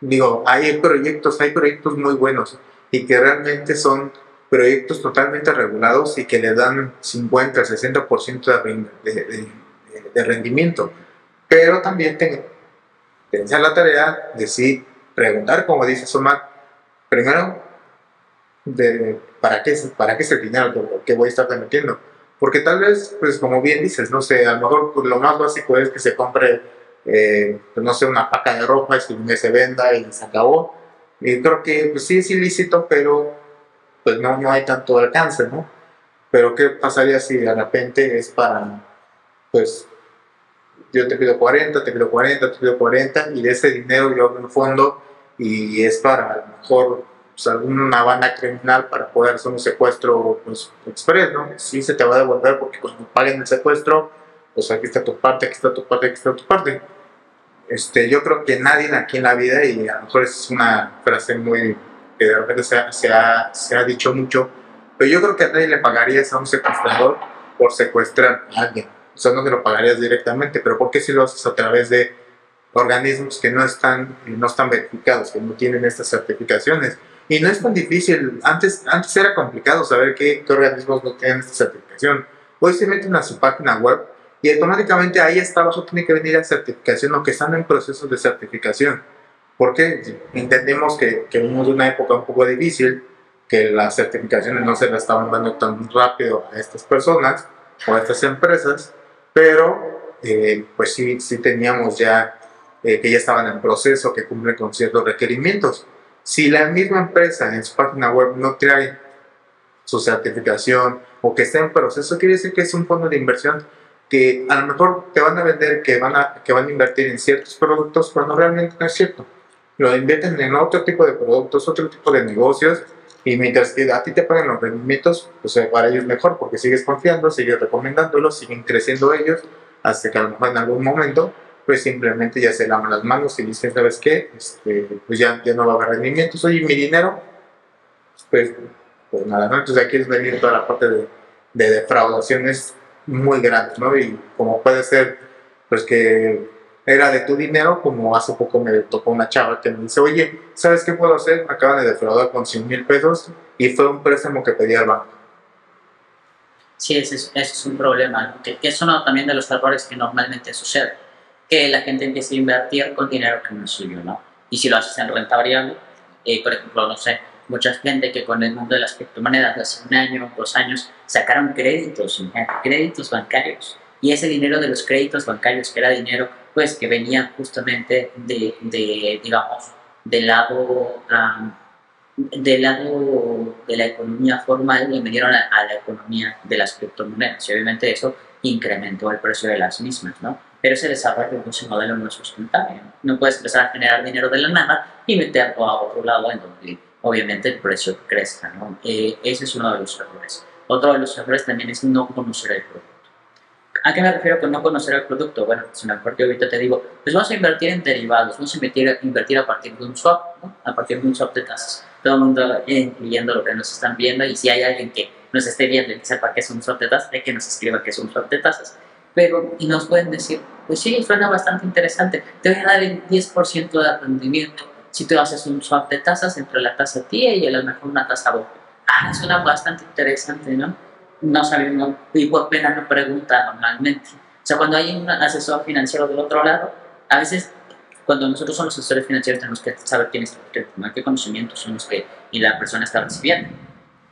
digo, hay proyectos, hay proyectos muy buenos y que realmente son proyectos totalmente regulados y que le dan 50, 60% de, de, de- de rendimiento. Pero también ten, pensar la tarea de si preguntar, como dice Soma, primero, de para qué, para qué es el dinero que, voy a estar metiendo. Porque tal vez, pues como bien dices, no sé, a lo mejor pues, lo más básico es que se compre, eh, pues, no sé, una paca de ropa y que se venda y se acabó. Y creo que pues, sí es ilícito, pero pues no, no hay tanto alcance, ¿no? Pero ¿qué pasaría si de repente es para, pues, yo te pido 40, te pido 40, te pido 40 y de ese dinero yo hago un fondo y es para a lo mejor pues, alguna banda criminal para poder hacer un secuestro pues, express, ¿no? Sí se te va a devolver porque cuando paguen el secuestro, pues aquí está tu parte, aquí está tu parte, aquí está tu parte. Este, yo creo que nadie aquí en la vida, y a lo mejor es una frase muy que de repente se ha, se ha, se ha dicho mucho, pero yo creo que a nadie le pagarías a un secuestrador por secuestrar a alguien. O sea, no te lo pagarías directamente, pero ¿por qué si lo haces a través de organismos que no están, no están verificados, que no tienen estas certificaciones? Y no es tan difícil. Antes, antes era complicado saber qué, qué organismos no tienen esta certificación. Hoy se meten a su página web y automáticamente ahí hasta abajo tiene que venir la certificación o que están en proceso de certificación. Porque entendemos que, que venimos de una época un poco difícil, que las certificaciones no se las estaban dando tan rápido a estas personas o a estas empresas, pero eh, pues sí, sí teníamos ya eh, que ya estaban en proceso, que cumplen con ciertos requerimientos. Si la misma empresa en su página web no trae su certificación o que está en proceso, quiere decir que es un fondo de inversión que a lo mejor te van a vender que van a, que van a invertir en ciertos productos cuando realmente no es cierto. Lo invierten en otro tipo de productos, otro tipo de negocios y mientras que a ti te pagan los rendimientos, pues eh, para ellos mejor porque sigues confiando, sigues recomendándolos, siguen creciendo ellos hasta que a lo mejor en algún momento pues simplemente ya se lavan las manos y dicen, ¿sabes qué? Este, pues ya, ya no va a haber rendimientos, oye, mi dinero, pues, pues nada, ¿no? Entonces aquí es venir toda la parte de, de defraudaciones muy grandes, ¿no? Y como puede ser, pues que era de tu dinero, como hace poco me tocó una chava que me dice, oye, ¿sabes qué puedo hacer? Me acaban de defraudar con 100 mil pesos y fue un préstamo que pedí al banco. Sí, ese es, un problema, que, que es uno también de los errores que normalmente sucede que la gente empiece a invertir con dinero que no es suyo, ¿no? Y si lo haces en renta variable, eh, por ejemplo, no sé, mucha gente que con el mundo de las criptomonedas hace un año, dos años, sacaron créditos, créditos bancarios. Y ese dinero de los créditos bancarios, que era dinero, pues que venía justamente de, de digamos, del lado, del lado de la economía formal y vinieron a, a la economía de las criptomonedas. Y obviamente eso incrementó el precio de las mismas, ¿no? Pero ese desarrollo de ese modelo no es sustentable. No puedes empezar a generar dinero de la nada y meterlo a otro lado en donde obviamente el precio crezca. ¿no? Eh, ese es uno de los errores. Otro de los errores también es no conocer el producto. ¿A qué me refiero con no conocer el producto? Bueno, si me acuerdo ahorita te digo, pues vamos a invertir en derivados, vamos a invertir, invertir a partir de un swap, ¿no? a partir de un swap de tasas. Todo el mundo, incluyendo lo que nos están viendo, y si hay alguien que nos esté viendo y sepa que es un swap de tasas, hay que nos escriba que es un swap de tasas pero y nos pueden decir, pues sí, suena bastante interesante, te voy a dar el 10% de rendimiento si tú haces un swap de tasas entre la tasa TIE y a lo mejor una tasa BOP. Ah, suena bastante interesante, ¿no? No sabemos, y por pena no pregunta normalmente. O sea, cuando hay un asesor financiero del otro lado, a veces cuando nosotros somos asesores financieros tenemos que saber quién está, qué conocimientos son los que y la persona está recibiendo.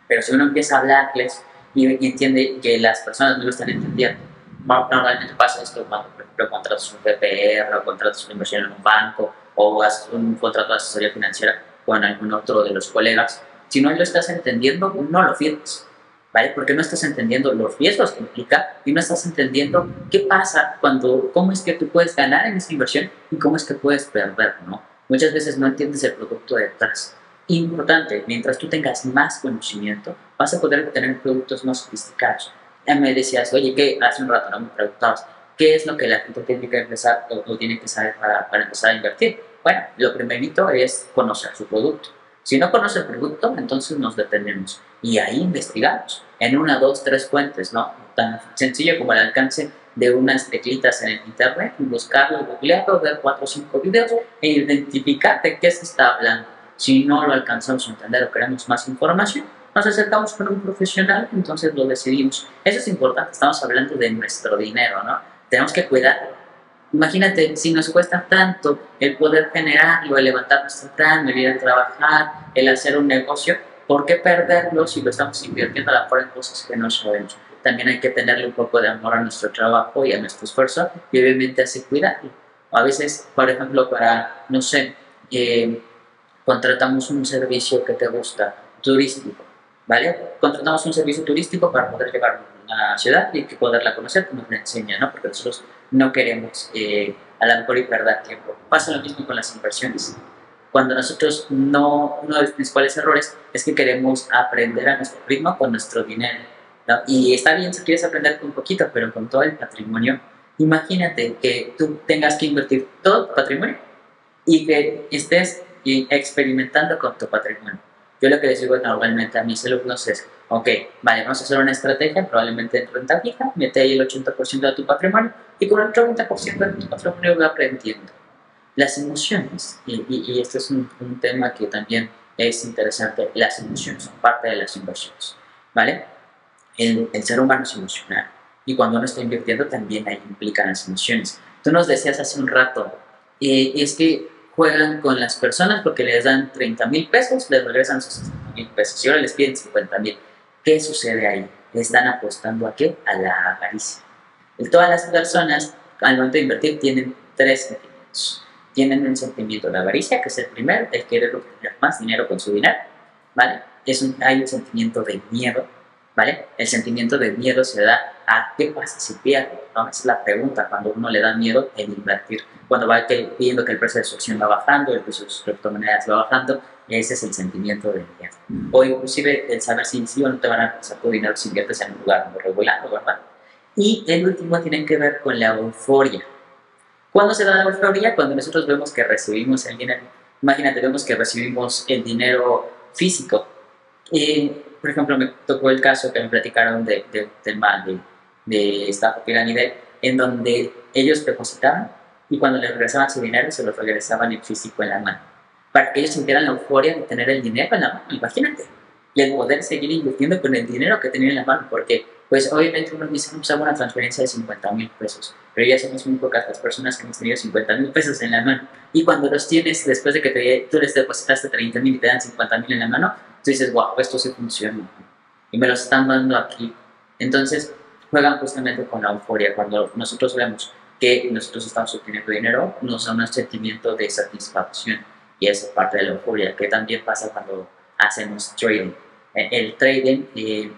Pero si uno empieza a hablarles y, y entiende que las personas no lo están entendiendo, normalmente pasa esto cuando, por ejemplo, contratas un PPR o contratas una inversión en un banco o haces un contrato de asesoría financiera con algún otro de los colegas. Si no lo estás entendiendo, no lo firmes, ¿vale? Porque no estás entendiendo los riesgos que implica y no estás entendiendo qué pasa cuando, cómo es que tú puedes ganar en esa inversión y cómo es que puedes perder, ¿no? Muchas veces no entiendes el producto detrás. Importante, mientras tú tengas más conocimiento, vas a poder tener productos más sofisticados me decías, oye, ¿qué? Hace un rato no me preguntabas, ¿qué es lo que la gente tiene que empezar o, tiene que saber para, para, empezar a invertir? Bueno, lo primerito es conocer su producto. Si no conoce el producto, entonces nos detenemos y ahí investigamos en una, dos, tres fuentes, ¿no? Tan sencillo como el alcance de unas teclitas en el internet, buscarlo, googlearlo, ver cuatro o cinco videos e identificar de qué se está hablando. Si no lo alcanzamos a entender o queremos más información, nos acercamos con un profesional, entonces lo decidimos. Eso es importante, estamos hablando de nuestro dinero, ¿no? Tenemos que cuidar Imagínate, si nos cuesta tanto el poder generarlo, el levantarnos temprano, el ir a trabajar, el hacer un negocio, ¿por qué perderlo si lo estamos invirtiendo a la en cosas que no sabemos? También hay que tenerle un poco de amor a nuestro trabajo y a nuestro esfuerzo y obviamente así cuidarlo. A veces, por ejemplo, para, no sé, eh, contratamos un servicio que te gusta, turístico, ¿vale? Contratamos un servicio turístico para poder llegar a una ciudad y que poderla conocer, como nos enseña, ¿no? Porque nosotros no queremos eh, a lo mejor y perder tiempo. Pasa lo mismo con las inversiones. Cuando nosotros no, uno de los principales errores es que queremos aprender a nuestro ritmo con nuestro dinero. ¿no? Y está bien si quieres aprender un poquito, pero con todo el patrimonio, imagínate que tú tengas que invertir todo tu patrimonio y que estés experimentando con tu patrimonio. Yo lo que les digo normalmente a mis alumnos es, ok, vale, vamos a hacer una estrategia, probablemente en renta fija, mete ahí el 80% de tu patrimonio y con el 30% de tu patrimonio voy aprendiendo. Las emociones, y, y, este es un, un, tema que también es interesante, las emociones son parte de las inversiones, ¿vale? El, el ser humano es emocional y cuando uno está invirtiendo también ahí implican las emociones. Tú nos decías hace un rato, eh, es que juegan con las personas porque les dan 30 mil pesos, les regresan sus 60 mil pesos y ahora les piden 50 mil. ¿Qué sucede ahí? Están apostando a qué? A la avaricia. Todas las personas al momento de invertir tienen tres sentimientos. Tienen un sentimiento de avaricia, que es el primero, el querer obtener más dinero con su dinero, ¿vale? Es hay un sentimiento de miedo, ¿vale? El sentimiento de miedo se da a qué pasa si pierde, ¿no? Esa es la pregunta cuando uno le da miedo en invertir. Cuando va viendo que el precio de su acción va bajando, el precio de sus criptomonedas va bajando, ese es el sentimiento de miedo. O inclusive el saber si sí o no te van a pasar tu dinero si inviertes en un lugar no regulado, ¿verdad? Y el último tiene que ver con la euforia. ¿Cuándo se da la euforia? Cuando nosotros vemos que recibimos el dinero. Imagínate, vemos que recibimos el dinero físico. Y, por ejemplo, me tocó el caso que me platicaron de, de, del mal de, de esta pirámide, en donde ellos depositaban y cuando les regresaban su dinero se los regresaban en físico en la mano. Para que ellos sintieran la euforia de tener el dinero en la mano, imagínate. Y el poder seguir invirtiendo con el dinero que tenían en la mano, porque pues obviamente uno dice, no, pues hago una transferencia de 50 mil pesos, pero ya somos muy pocas las personas que hemos tenido 50 mil pesos en la mano. Y cuando los tienes, después de que te, tú les depositaste 30 mil y te dan 50 mil en la mano, tú dices, wow, esto sí funciona. Y me lo están dando aquí. Entonces, juegan justamente con la euforia. Cuando nosotros vemos que nosotros estamos obteniendo dinero, nos da un sentimiento de satisfacción. Y esa parte de la euforia, que también pasa cuando hacemos trading. El trading... Eh,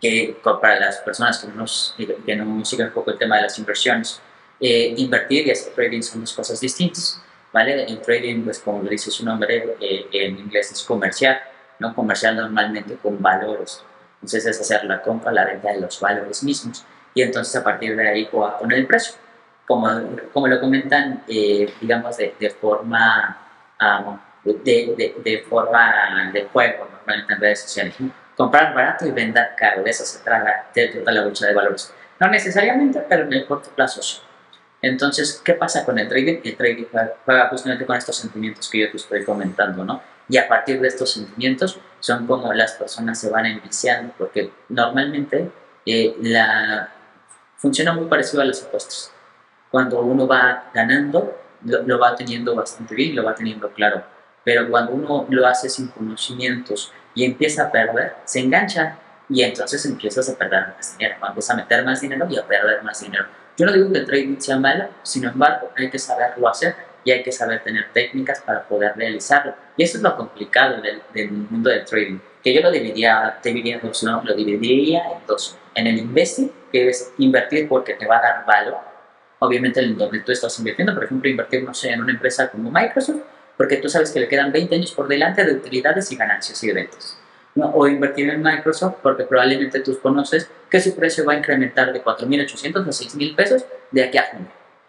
que para las personas que no, nos, que no siguen un poco el tema de las inversiones, eh, invertir y hacer trading son dos cosas distintas. ¿vale? El trading, pues como lo dice su nombre, eh, en inglés es comercial, ¿no? Comercial normalmente con valores. Entonces es hacer la compra, la venta de los valores mismos y entonces a partir de ahí a poner el precio. Como, como lo comentan, eh, digamos, de, de forma, um, de, de, de, forma de juego, normalmente en redes sociales comprar barato y vender caro. De eso se trata, de la bolsa de valores. No necesariamente, pero en el corto plazo sí. Entonces, ¿qué pasa con el trading? El trading juega justamente con estos sentimientos que yo te estoy comentando, ¿no? Y a partir de estos sentimientos son como las personas se van enviciando, porque normalmente eh, la, funciona muy parecido a los apuestas. Cuando uno va ganando, lo, lo va teniendo bastante bien, lo va teniendo claro. Pero cuando uno lo hace sin conocimientos, y empieza a perder, se engancha y entonces empiezas a perder más dinero, empiezas a meter más dinero y a perder más dinero. Yo no digo que el trading sea malo, sin embargo, hay que saberlo hacer y hay que saber tener técnicas para poder realizarlo. Y eso es lo complicado del, del mundo del trading, que yo lo dividiría, ¿no? Lo dividiría en dos. En el investing, que es invertir porque te va a dar valor, obviamente en donde tú estás invirtiendo, por ejemplo, invertir, no sé, en una empresa como Microsoft, porque tú sabes que le quedan 20 años por delante de utilidades y ganancias y eventos. ¿no? O invertir en Microsoft porque probablemente tú conoces que su precio va a incrementar de 4.800 a 6.000 pesos de aquí a junio.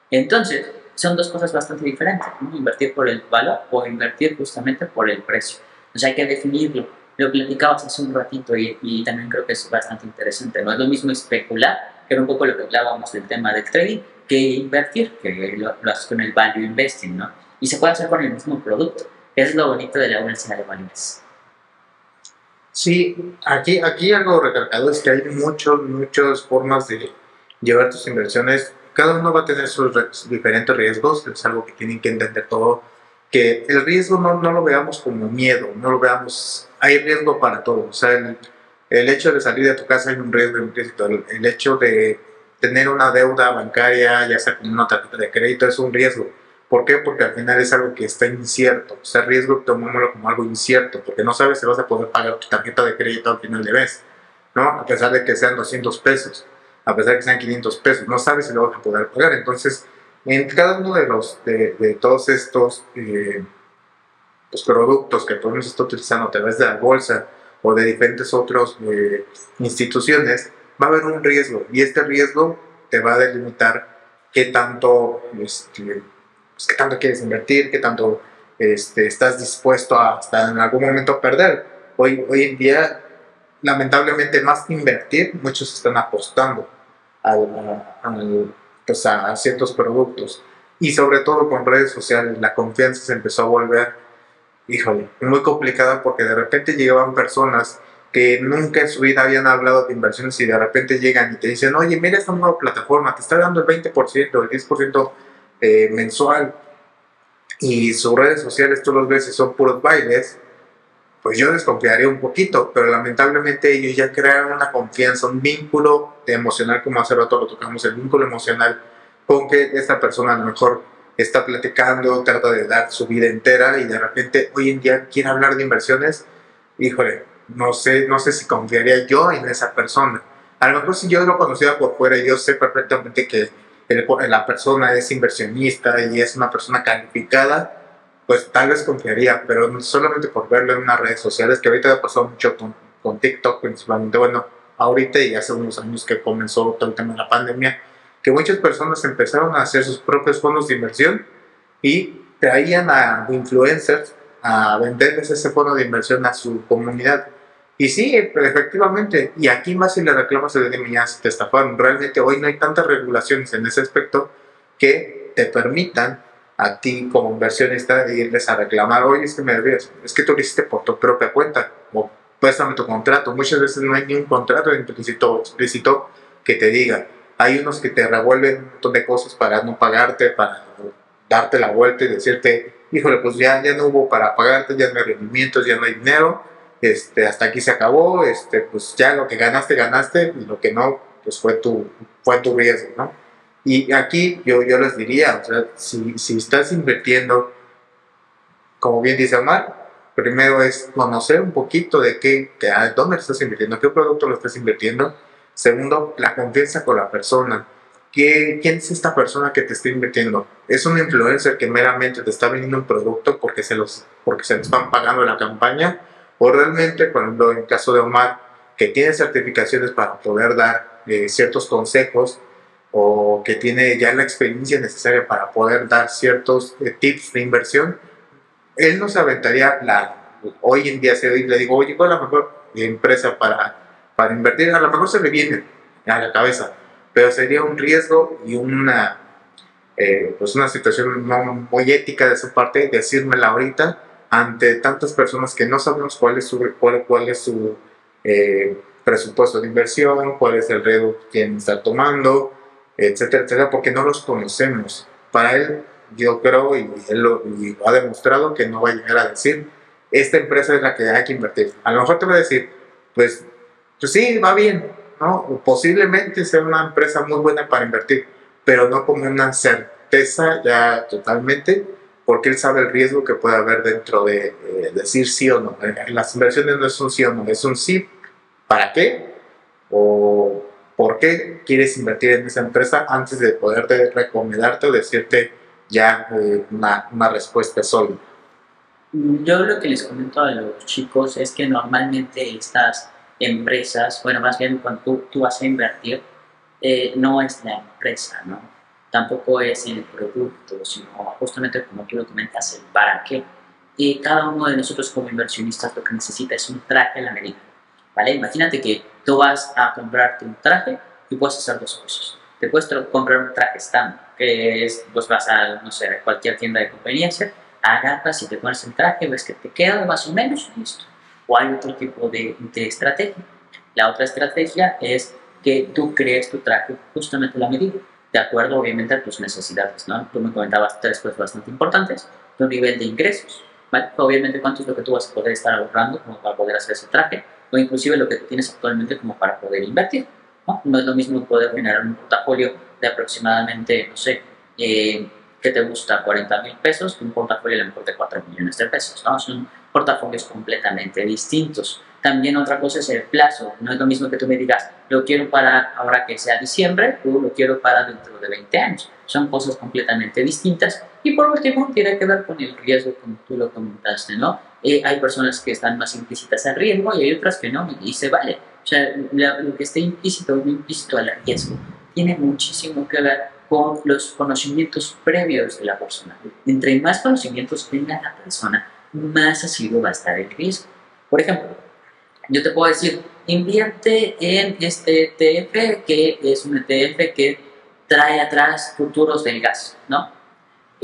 Entonces, son dos cosas bastante diferentes, ¿no? invertir por el valor o invertir justamente por el precio. O sea, hay que definirlo. Lo platicabas hace un ratito y, y, también creo que es bastante interesante. No es lo mismo especular, que era un poco lo que hablábamos del tema del trading, que invertir, que lo, lo haces con el value investing, ¿no? y se puede hacer con el mismo producto. Es lo bonito de la bolsa de valores. Sí, aquí, aquí algo recalcado es que hay muchos, muchas formas de llevar tus inversiones cada uno va a tener sus diferentes riesgos, es algo que tienen que entender todo, que el riesgo no, no lo veamos como miedo, no lo veamos, hay riesgo para todo, o sea, el, el hecho de salir de tu casa hay un riesgo implícito, el, el hecho de tener una deuda bancaria, ya sea con una tarjeta de crédito, es un riesgo. ¿Por qué? Porque al final es algo que está incierto. O sea, riesgo tomémoslo como algo incierto, porque no sabes si vas a poder pagar tu tarjeta de crédito al final de mes, ¿no? A pesar de que sean 200 pesos a pesar de que sean 500 pesos, no sabes si lo vas a poder pagar. Entonces, en cada uno de, los, de, todos estos eh, pues, productos que podemos estar utilizando a través de la bolsa o de diferentes otras eh, instituciones, va a haber un riesgo y este riesgo te va a delimitar qué tanto, este, pues, qué tanto quieres invertir, qué tanto este, estás dispuesto a hasta en algún momento perder. Hoy, hoy en día lamentablemente más que invertir, muchos están apostando pues, a, ciertos productos. Y sobre todo con redes sociales, la confianza se empezó a volver, híjole, muy complicada porque de repente llegaban personas que nunca en su vida habían hablado de inversiones y de repente llegan y te dicen, oye, mira esta nueva plataforma, te está dando el 20%, el 10% eh, mensual. Y sus redes sociales tú los ves son puros bailes pues yo desconfiaría un poquito, pero lamentablemente ellos ya crearon una confianza, un vínculo emocional, como hace rato lo tocamos, el vínculo emocional con que esta persona a lo mejor está platicando, trata de dar su vida entera y de repente hoy en día quiere hablar de inversiones, híjole, no sé, no sé si confiaría yo en esa persona. A lo mejor si yo lo conocía por fuera yo sé perfectamente que la persona es inversionista y es una persona calificada, pues tal vez confiaría, pero solamente por verlo en unas redes sociales, que ahorita ha pasado mucho con, con, TikTok principalmente, bueno, ahorita y hace unos años que comenzó todo el tema de la pandemia, que muchas personas empezaron a hacer sus propios fondos de inversión y traían a influencers a venderles ese fondo de inversión a su comunidad. Y sí, efectivamente, y aquí más si le reclamas el de ya te estafaron. Realmente hoy no hay tantas regulaciones en ese aspecto que te permitan a ti como inversionista de irles a reclamar, oye, es que me debías, es que tú lo hiciste por tu propia cuenta, o préstame tu contrato. Muchas veces no hay ni un contrato implícito, explícito que te diga. Hay unos que te revuelven un montón de cosas para no pagarte, para darte la vuelta y decirte, híjole, pues ya, ya no hubo para pagarte, ya no hay rendimientos, ya no hay dinero, este, hasta aquí se acabó, este, pues ya lo que ganaste, ganaste, y lo que no, pues fue tu, fue tu riesgo, ¿no? Y aquí yo, yo les diría, o sea, si, si estás invirtiendo, como bien dice Omar, primero es conocer un poquito de qué, de dónde estás invirtiendo, qué producto lo estás invirtiendo. Segundo, la confianza con la persona. ¿Qué, ¿Quién es esta persona que te está invirtiendo? ¿Es un influencer que meramente te está vendiendo un producto porque se los, porque se los están pagando la campaña? ¿O realmente, por ejemplo, en el caso de Omar, que tiene certificaciones para poder dar eh, ciertos consejos o que tiene ya la experiencia necesaria para poder dar ciertos eh, tips de inversión, él no se aventaría la, hoy en día, se le digo, oye, ¿cuál es la mejor empresa para, para invertir? A lo mejor se le viene a la cabeza, pero sería un riesgo y una, eh, pues una situación muy ética de su parte decírmela ahorita ante tantas personas que no sabemos cuál es su, cuál, cuál es su eh, presupuesto de inversión, cuál es el riesgo que quieren estar tomando, etcétera, etcétera, porque no los conocemos. Para él, yo creo, y él lo, ha demostrado que no va a llegar a decir, esta empresa es la que hay que invertir. A lo mejor te va a decir, pues, pues sí, va bien, ¿no? posiblemente sea una empresa muy buena para invertir, pero no como una certeza ya totalmente, porque él sabe el riesgo que puede haber dentro de eh, decir sí o no. Las inversiones no es un sí o no, es un sí. ¿Para qué? O por qué quieres invertir en esa empresa antes de poderte recomendarte o decirte ya eh, una, una, respuesta sólida. Yo lo que les comento a los chicos es que normalmente estas empresas, bueno, más bien cuando tú, vas a invertir, eh, no es la empresa, ¿no? Tampoco es el producto, sino justamente como tú lo comentas, el para qué. Y cada uno de nosotros como inversionistas lo que necesita es un traje a la medida ¿vale? Imagínate que tú vas a comprarte un traje y puedes hacer dos cosas. Te puedes comprar un traje estándar, que es, pues vas a, no sé, a cualquier tienda de conveniencia, agarras y te pones el traje, ves que te queda más o menos, listo. O hay otro tipo de, de estrategia. La otra estrategia es que tú crees tu traje justamente a la medida. de acuerdo obviamente a tus necesidades, ¿no? Tú me comentabas tres cosas bastante importantes, tu nivel de ingresos, ¿vale? Obviamente cuánto es lo que tú vas a poder estar ahorrando para poder hacer ese traje, o inclusive lo que tú tienes actualmente como para poder invertir, ¿no? No es lo mismo poder generar un portafolio de aproximadamente, no sé, eh, ¿qué te gusta? 40 mil pesos, que un portafolio a lo mejor de 4 millones de pesos, ¿no? Son portafolios completamente distintos. También otra cosa es el plazo. No es lo mismo que tú me digas, lo quiero para ahora que sea diciembre, o lo quiero para dentro de 20 años. Son cosas completamente distintas. Y por último, tiene que ver con el riesgo, como tú lo comentaste, ¿no? Eh, hay personas que están más implícitas al riesgo y hay otras que no, y se vale. O sea, lo que esté implícito o no implícito al riesgo tiene muchísimo que ver con los conocimientos previos de la persona. Entre más conocimientos tenga la persona, más asiduo va a estar el riesgo. Por ejemplo, yo te puedo decir, invierte en este ETF que es un ETF que trae atrás futuros del gas, ¿no?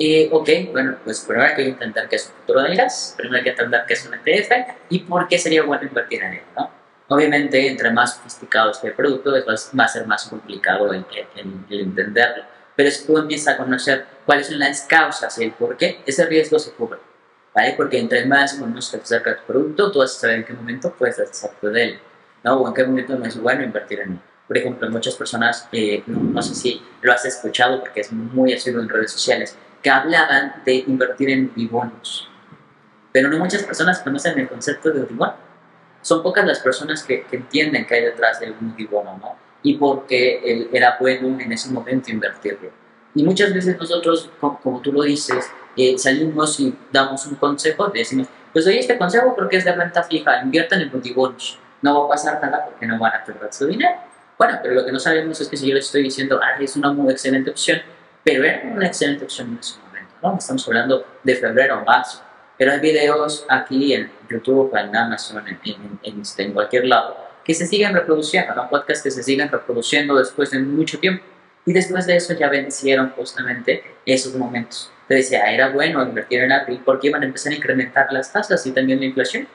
Y, ok, bueno, pues primero hay que entender qué es un futuro del gas, primero hay que entender qué es un ETF y por qué sería bueno invertir en él, ¿no? Obviamente, entre más sofisticado esté el producto, va a ser más complicado el, entenderlo. Pero si tú empiezas a conocer cuáles son las causas y el por qué, ese riesgo se cubre. ¿vale? Porque entre más conozcas acerca de tu producto, tú vas a saber en qué momento puedes deshacerte de él, ¿no? O en qué momento no es bueno invertir en él. Por ejemplo, muchas personas, eh, no, sé si lo has escuchado porque es muy asiduo en redes sociales, que hablaban de invertir en bibonos. Pero no muchas personas conocen el concepto de bibono. Son pocas las personas que, entienden que hay detrás de un bibono, ¿no? Y porque era bueno en ese momento invertirlo. Y muchas veces nosotros, como tú lo dices, salimos y damos un consejo, decimos, pues oye, este consejo creo que es de renta fija, inviertan en multibonos, no va a pasar nada porque no van a perder su dinero. Bueno, pero lo que no sabemos es que si yo les estoy diciendo, ah, es una muy excelente opción, pero era una excelente opción en ese momento, ¿no? Estamos hablando de febrero o marzo, pero hay videos aquí en YouTube, en Amazon, en, en, en cualquier lado, que se siguen reproduciendo, ¿no? Podcasts que se siguen reproduciendo después de mucho tiempo. Y después de eso ya vencieron justamente esos momentos. Entonces decía, era bueno invertir en abril porque iban a empezar a incrementar las tasas y también la inflación.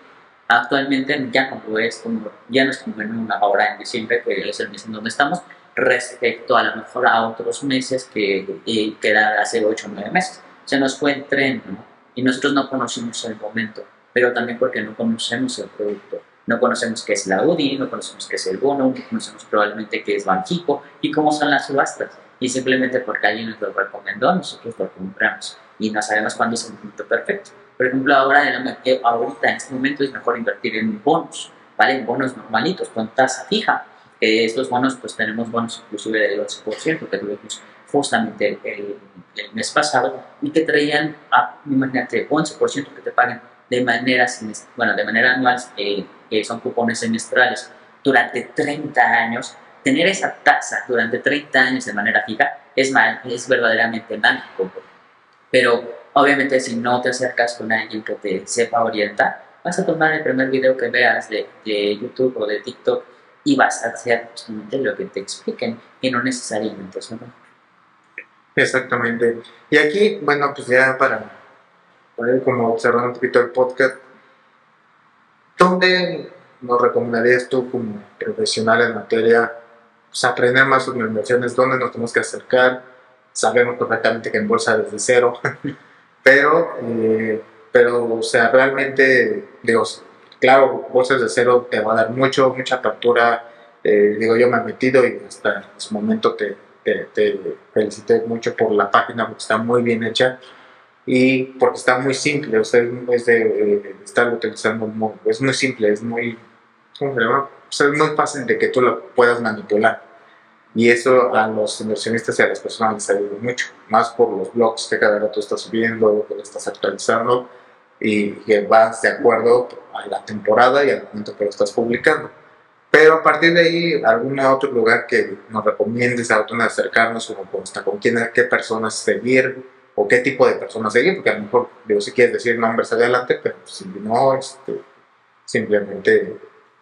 Actualmente ya no es como, ya no es como en una hora en diciembre, que es el mes en donde estamos, respecto a lo mejor a otros meses que, que era hace 8 o 9 meses. Se nos fue en tren, ¿no? Y nosotros no conocimos el momento, pero también porque no conocemos el producto. No conocemos qué es la UDI, no conocemos qué es el bono, no conocemos probablemente qué es Banjico y cómo son las subastas y simplemente porque alguien nos lo recomendó, nosotros lo compramos y no sabemos cuándo es el momento perfecto. Por ejemplo, ahora, ahorita en este momento es mejor invertir en bonos, ¿vale? En bonos normalitos con tasa fija. Que estos bonos, pues tenemos bonos inclusive del 11% que tuvimos justamente el, mes pasado y que traían, a, imagínate, 11% que te pagan de manera, bueno, de manera anual, eh, que son cupones semestrales durante 30 años tener esa tasa durante 30 años de manera fija es, mal, es verdaderamente mágico. Pero obviamente si no te acercas con alguien que te sepa orientar, vas a tomar el primer video que veas de, de YouTube o de TikTok y vas a hacer justamente lo que te expliquen y no necesariamente eso. Exactamente. Y aquí, bueno, pues ya para, para ir como cerrando un poquito el podcast, ¿dónde nos recomendarías tú como profesional en materia pues, aprender más sobre inversiones, dónde nos tenemos que acercar. Sabemos perfectamente que en bolsa desde cero, pero, eh, pero, o sea, realmente, digo, claro, bolsa desde cero te va a dar mucho, mucha apertura. Eh, digo, yo me he metido y hasta en su momento te, te, felicité mucho por la página porque está muy bien hecha y porque está muy simple, o sea, es de, eh, estar utilizando, muy, es muy simple, es muy, ¿cómo se llama? es muy fácil de que tú lo puedas manipular. Y eso a los inversionistas y a las personas les ayuda mucho, más por los blogs que cada rato estás subiendo, que estás actualizando y que vas de acuerdo a la temporada y al momento que lo estás publicando. Pero a partir de ahí, algún otro lugar que nos recomiendes a dónde acercarnos, o hasta con quién, qué personas seguir, o qué tipo de personas seguir, porque a lo mejor, digo, si quieres decir nombres adelante, pero si no, este, simplemente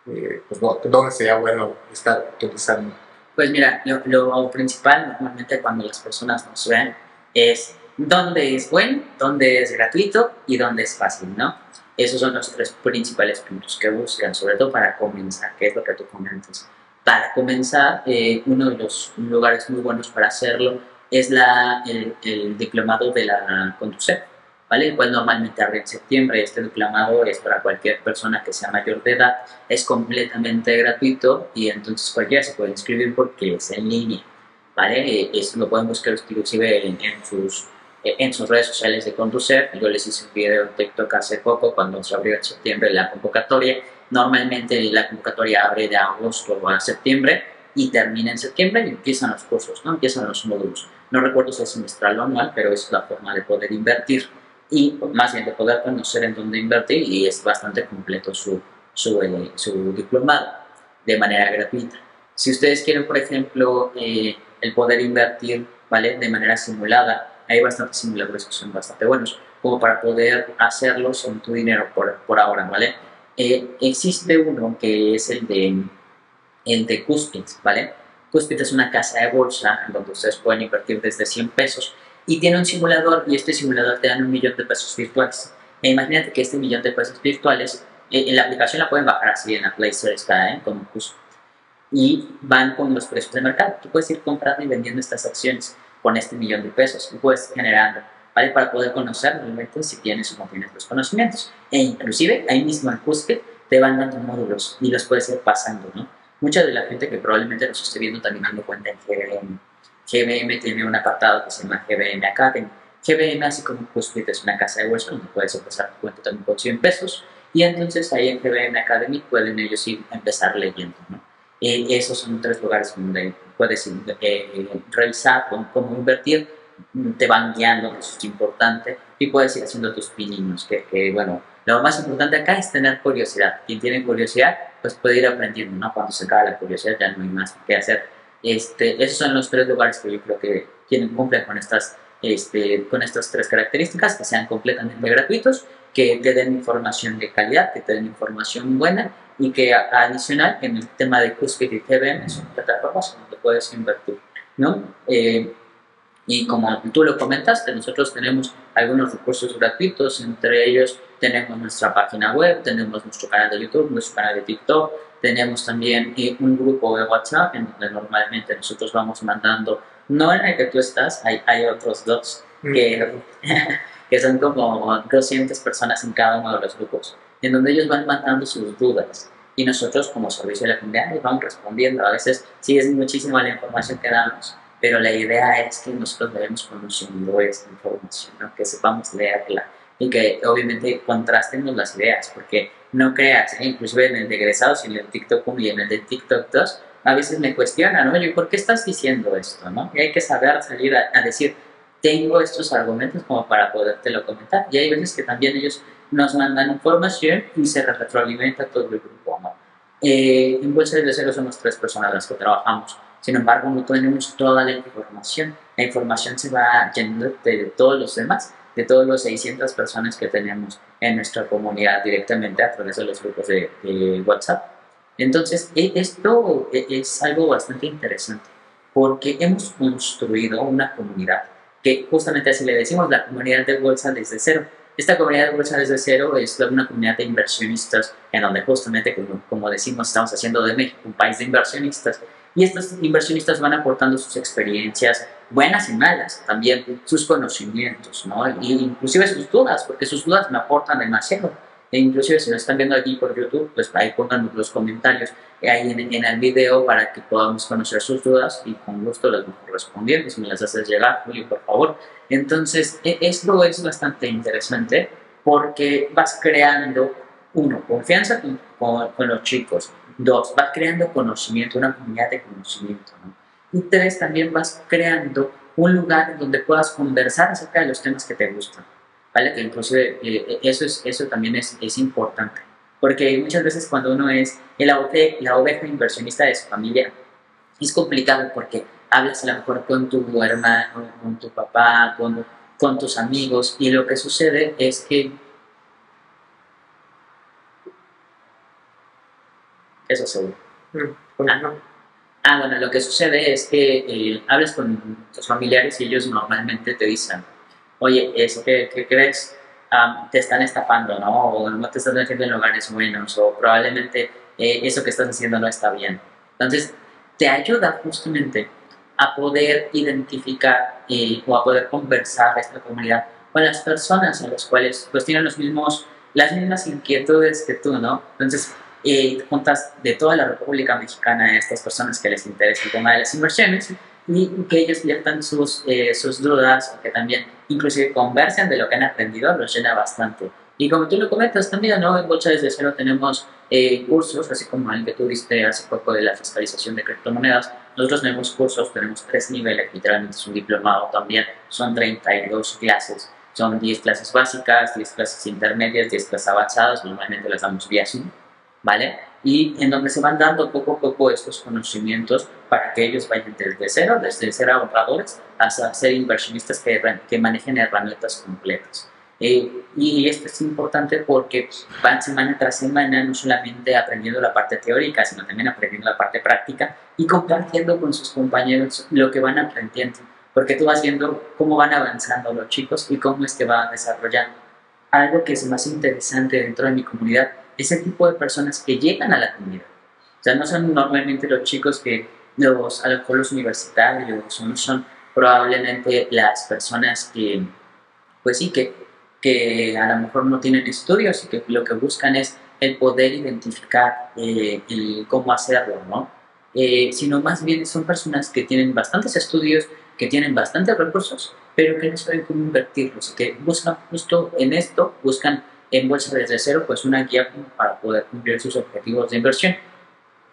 eh, pues, ¿dónde sería bueno estar utilizando? Pues mira, lo, principal normalmente cuando las personas nos ven es dónde es bueno, dónde es gratuito y dónde es fácil, ¿no? Esos son los tres principales puntos que buscan, sobre todo para comenzar, que es lo que tú comentas. Para comenzar, eh, uno de los lugares muy buenos para hacerlo es el diplomado de la Conducef, ¿vale? El cual normalmente abre en septiembre. Este diplomado es para cualquier persona que sea mayor de edad, es completamente gratuito y entonces cualquiera se puede inscribir porque es en línea, ¿vale? Eh, Esto lo pueden buscar inclusive en, en sus en sus redes sociales de Conducer. Yo les hice un video en TikTok hace poco cuando se abrió en septiembre la convocatoria. Normalmente la convocatoria abre de agosto a septiembre y termina en septiembre y empiezan los cursos, ¿no? empiezan los módulos. No recuerdo si es semestral o anual, pero es la forma de poder invertir y más bien de poder conocer en dónde invertir y es bastante completo su, su, eh, su diplomado de manera gratuita. Si ustedes quieren, por ejemplo, eh, el poder invertir ¿vale? de manera simulada, hay bastantes simuladores que son bastante buenos, como para poder hacerlo sin tu dinero por, por ahora, ¿vale? Eh, existe uno que es el de, el de Cuspid, ¿vale? Cuspid es una casa de bolsa en donde ustedes pueden invertir desde 100 pesos y tiene un simulador y este simulador te dan un millón de pesos virtuales. E imagínate que este millón de pesos virtuales, eh, en la aplicación la pueden bajar así en la Play Store, está ¿eh? como Cuspid. Y van con los precios de mercado. Tú puedes ir comprando y vendiendo estas acciones con este millón de pesos y puedes generando, ¿vale? Para poder conocer realmente si tienes o no tienes los conocimientos. E inclusive ahí mismo en Cusque te van dando módulos y los puedes ir pasando, ¿no? Mucha de la gente que probablemente los esté viendo también tiene cuenta en GBM. GBM tiene un apartado que se llama GBM Academy. GBM, así como Cusque es una casa de bolsa donde puedes empezar tu cuenta también con 100 pesos y entonces ahí en GBM Academy pueden ellos ir empezar leyendo, ¿no? Eh, esos son tres lugares donde puedes eh, revisar cómo, invertir, te van guiando, eso es importante, y puedes ir haciendo tus pininos, que, que, bueno, lo más importante acá es tener curiosidad. Quien tiene curiosidad, pues puede ir aprendiendo, ¿no? Cuando se acaba la curiosidad ya no hay más que hacer. Este, esos son los tres lugares que yo creo que tienen, cumplen con estas, este, con estas tres características, que sean completamente gratuitos, que te den información de calidad, que te den información buena y que adicional en el tema de Cuspid y TVM son plataformas donde puedes invertir, ¿no? Eh, y como tú lo comentaste, nosotros tenemos algunos recursos gratuitos, entre ellos tenemos nuestra página web, tenemos nuestro canal de YouTube, nuestro canal de TikTok, tenemos también eh, un grupo de WhatsApp en donde normalmente nosotros vamos mandando, no en el que tú estás, hay, hay otros dos que, que son como 200 personas en cada uno de los grupos en donde ellos van mandando sus dudas y nosotros como servicio de la comunidad les vamos respondiendo. A veces sí es muchísima la información que damos, pero la idea es que nosotros vayamos conociendo esta información, ¿no? que sepamos leerla y que obviamente contrastemos las ideas, porque no creas, ¿eh? inclusive en el de egresados y en el TikTok 1 y en el de TikTok 2, a veces me cuestionan, oye, ¿por qué estás diciendo esto? ¿no? Y hay que saber salir a, a decir, tengo estos argumentos como para podértelo comentar. Y hay veces que también ellos nos mandan información y se retroalimenta todo el grupo. ¿no? Eh, en Bolsa de Cero somos tres personas las que trabajamos. Sin embargo, no tenemos toda la información. La información se va llenando de todos los demás, de todos los 600 personas que tenemos en nuestra comunidad directamente a través de los grupos de, de WhatsApp. Entonces, e, esto e, es algo bastante interesante porque hemos construido una comunidad que justamente así le decimos la comunidad de bolsa desde cero. Esta comunidad de bolsa desde cero es una comunidad de inversionistas en donde justamente, como, como decimos, estamos haciendo de México un país de inversionistas y estos inversionistas van aportando sus experiencias buenas y malas, también sus conocimientos, ¿no? Y inclusive sus dudas, porque sus dudas me aportan demasiado. E inclusive si nos están viendo aquí por YouTube, pues ahí pongan los comentarios ahí en, en, el video para que podamos conocer sus dudas y con gusto las vamos respondiendo. Si me las haces llegar, Julio, por favor. Entonces, e, esto es bastante interesante porque vas creando, uno, confianza con, con, con los chicos. Dos, vas creando conocimiento, una comunidad de conocimiento. ¿no? Y tres, también vas creando un lugar donde puedas conversar acerca de los temas que te gustan. ¿vale? Que inclusive eh, eso, es, eso también es, es, importante, porque muchas veces cuando uno es la, oveja, la oveja inversionista de su familia, es complicado porque hablas a lo mejor con tu hermano, con tu papá, con, con tus amigos, y lo que sucede es que... Eso seguro. Mm, ah, ah, bueno, lo que sucede es que eh, hablas con tus familiares y ellos normalmente te dicen, oye, eso que, que crees, um, te están estafando, ¿no? O no te estás metiendo en lugares buenos, o probablemente eh, eso que estás haciendo no está bien. Entonces, te ayuda justamente a poder identificar eh, o a poder conversar esta comunidad con las personas a las cuales pues tienen los mismos, las mismas inquietudes que tú, ¿no? Entonces, eh, juntas de toda la República Mexicana a estas personas que les interesa el tema de las inversiones y que ellos viertan sus, eh, sus dudas o que también inclusive conversen de lo que han aprendido, los llena bastante. Y como tú lo comentas también, ¿no? En Bolsa desde cero tenemos eh, cursos, así como el que tuviste hace poco de la fiscalización de criptomonedas. Nosotros tenemos cursos, tenemos tres niveles, literalmente es un diplomado también, son 32 clases. Son 10 clases básicas, 10 clases intermedias, 10 clases avanzadas, normalmente las damos vía Zoom, ¿vale? Y en donde se van dando poco a poco estos conocimientos para que ellos vayan desde cero, desde ser ahorradores, hasta ser inversionistas que, que manejen herramientas completas. Eh, y esto es importante porque van semana tras semana no solamente aprendiendo la parte teórica, sino también aprendiendo la parte práctica y compartiendo con sus compañeros lo que van aprendiendo porque tú vas viendo cómo van avanzando los chicos y cómo es que van desarrollando. Algo que es más interesante dentro de mi comunidad es el tipo de personas que llegan a la comunidad. O sea, no son normalmente los chicos que los, a los universitarios, no son probablemente las personas que, pues sí, que, que a lo mejor no tienen estudios y que lo que buscan es el poder identificar eh, cómo hacerlo, ¿no? Eh, sino más bien son personas que tienen bastantes estudios, que tienen bastantes recursos, pero que no saben cómo invertirlos, que buscan justo en esto, buscan en bolsa desde cero, pues una guía para poder cumplir sus objetivos de inversión.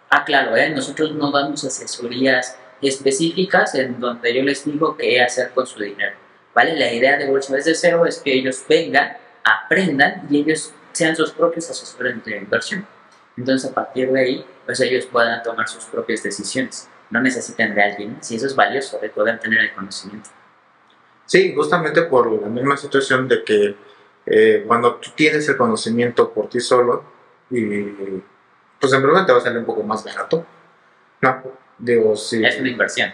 Ah, claro, ¿eh? nosotros no damos asesorías específicas en donde yo les digo qué hacer con su dinero, ¿vale? La idea de bolsa desde cero es que ellos vengan, aprendan y ellos sean sus propios asesores de inversión. Entonces, a partir de ahí, pues ellos puedan tomar sus propias decisiones no necesitan de alguien si eso es valioso, de poder tener el conocimiento. Sí, justamente por la misma situación de que eh, cuando tú tienes el conocimiento por ti solo, y pues en primer te va a salir un poco más barato, ¿no? Digo, sí. Es una inversión.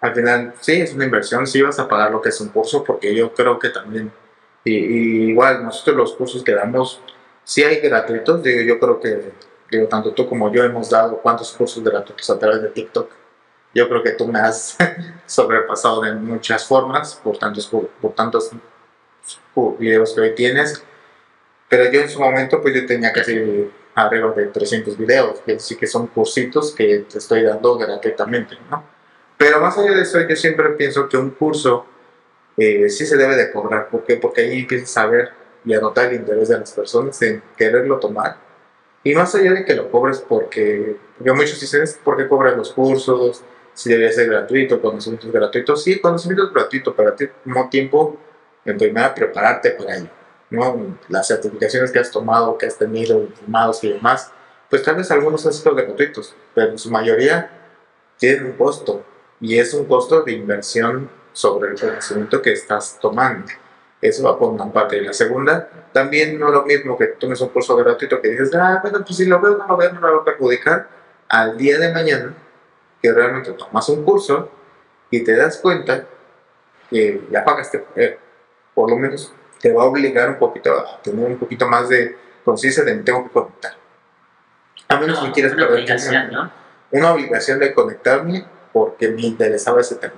Al final, sí, es una inversión, sí vas a pagar lo que es un curso, porque yo creo que también, y, igual nosotros los cursos que damos, sí hay gratuitos, digo, yo creo que, digo, tanto tú como yo hemos dado cuántos cursos gratuitos a través de TikTok yo creo que tú me has sobrepasado de muchas formas por tantos, por, tantos videos que hoy tienes. Pero yo en su momento, pues yo tenía casi arriba de 300 videos, que sí que son cursitos que te estoy dando gratuitamente, ¿no? Pero más allá de eso, yo siempre pienso que un curso eh, sí se debe de cobrar. ¿Por qué? Porque ahí empiezas a ver y a notar el interés de las personas en quererlo tomar. Y más allá de que lo cobres porque, porque muchos dicen, ¿por qué cobras los cursos? si debería ser gratuito, conocimientos gratuitos, sí, conocimientos gratuitos, pero al mismo tiempo, en primera, prepararte para ello, ¿no? Las certificaciones que has tomado, que has tenido, informados y demás, pues tal vez algunos han sido gratuitos, pero en su mayoría tienen un costo, y es un costo de inversión sobre el conocimiento que estás tomando. Eso va por una parte. Y la segunda, también no es lo mismo que tomes un curso gratuito que dices, ah, bueno, pues si lo veo, no lo veo, no lo va a perjudicar. Al día de mañana que realmente tomas un curso y te das cuenta que ya pagaste por. Por lo menos te va a obligar un poquito a tener un poquito más de conciencia de me tengo que conectar. A menos que quieras una obligación, ¿no? Una obligación de conectarme porque me interesaba ese tema.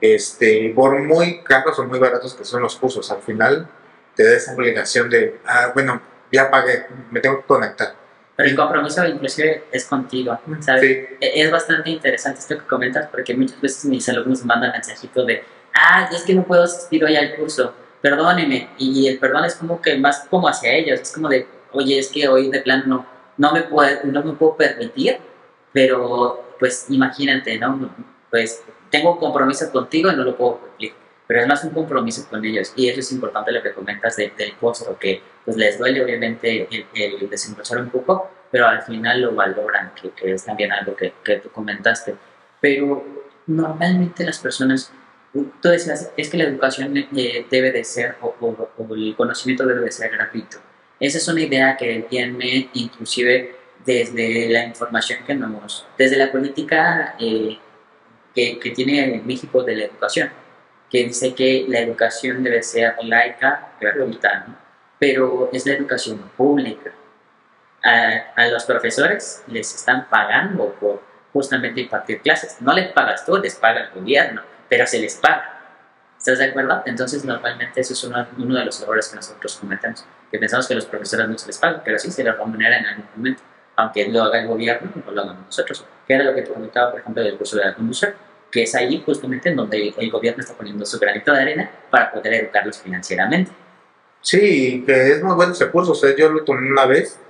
Este, por muy caros o muy baratos que son los cursos, al final te da esa obligación de, ah, bueno, ya pagué, me tengo que conectar pero el compromiso inclusive es contigo, ¿sabes? E-, es bastante interesante esto que comentas porque muchas veces mis alumnos mandan mensajito de, ah, es que no puedo asistir hoy al curso, perdóneme. Y el perdón es como que más como hacia ellos, es como de, oye, es que hoy de plano no, no, me, puedo, no me puedo permitir, pero pues imagínate, ¿no? Pues tengo compromiso contigo y no lo puedo cumplir pero es más un compromiso con ellos y eso es importante lo que comentas del costo, que pues les duele obviamente el, el, desembolsar un poco, pero al final lo valoran, que, que es también algo que, que, tú comentaste. Pero normalmente las personas, tú decías, es que la educación eh, debe de ser, o, o, el conocimiento debe de ser gratuito. Esa es una idea que tiene inclusive desde la información que nos, desde la política eh, que, que tiene México de la educación que dice que la educación debe ser laica, gratuita, pero es la educación pública. a, los profesores les están pagando por justamente impartir clases. No les pagas tú, les paga el gobierno, pero se les paga. ¿Estás de acuerdo? Entonces, normalmente eso es uno, uno de los errores que nosotros cometemos, que pensamos que los profesores no se les pagan, pero sí se les remunera en algún momento, aunque lo haga el gobierno o lo hagamos nosotros. Que era lo que te comentaba, por ejemplo, del curso de la que es ahí justamente en donde el gobierno está poniendo su granito de arena para poder educarlos financieramente. Sí, que es muy bueno ese curso. O sea, yo lo tomé una vez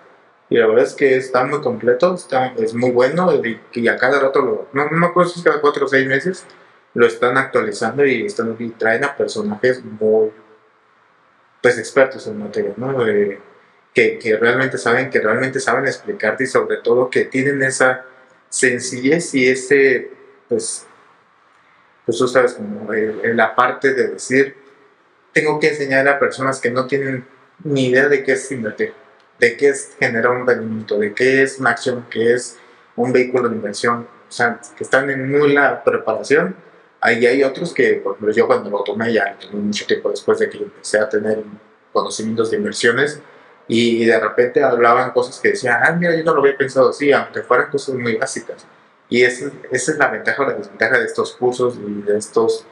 y la verdad es que está muy completo, está, es muy bueno y, y a cada rato, lo, no, no me acuerdo si es cada cuatro o seis meses, lo están actualizando y, están, y traen a personajes muy pues expertos en materia, ¿no? que, que, realmente saben, que realmente saben explicarte y sobre todo que tienen esa sencillez y ese, pues, pues tú sabes, como la parte de decir, tengo que enseñar a personas que no tienen ni idea de qué es invertir, de qué es generar un rendimiento, de qué es una qué es un vehículo de inversión, o sea, que están en nula preparación Ahí hay otros que, por ejemplo, yo cuando lo tomé ya mucho tiempo después de que empecé a tener conocimientos de inversiones y de repente hablaban cosas que decían, ah, mira, yo no lo había pensado así, aunque fueran cosas muy básicas. Y esa, esa es la ventaja o la desventaja de estos cursos y de estas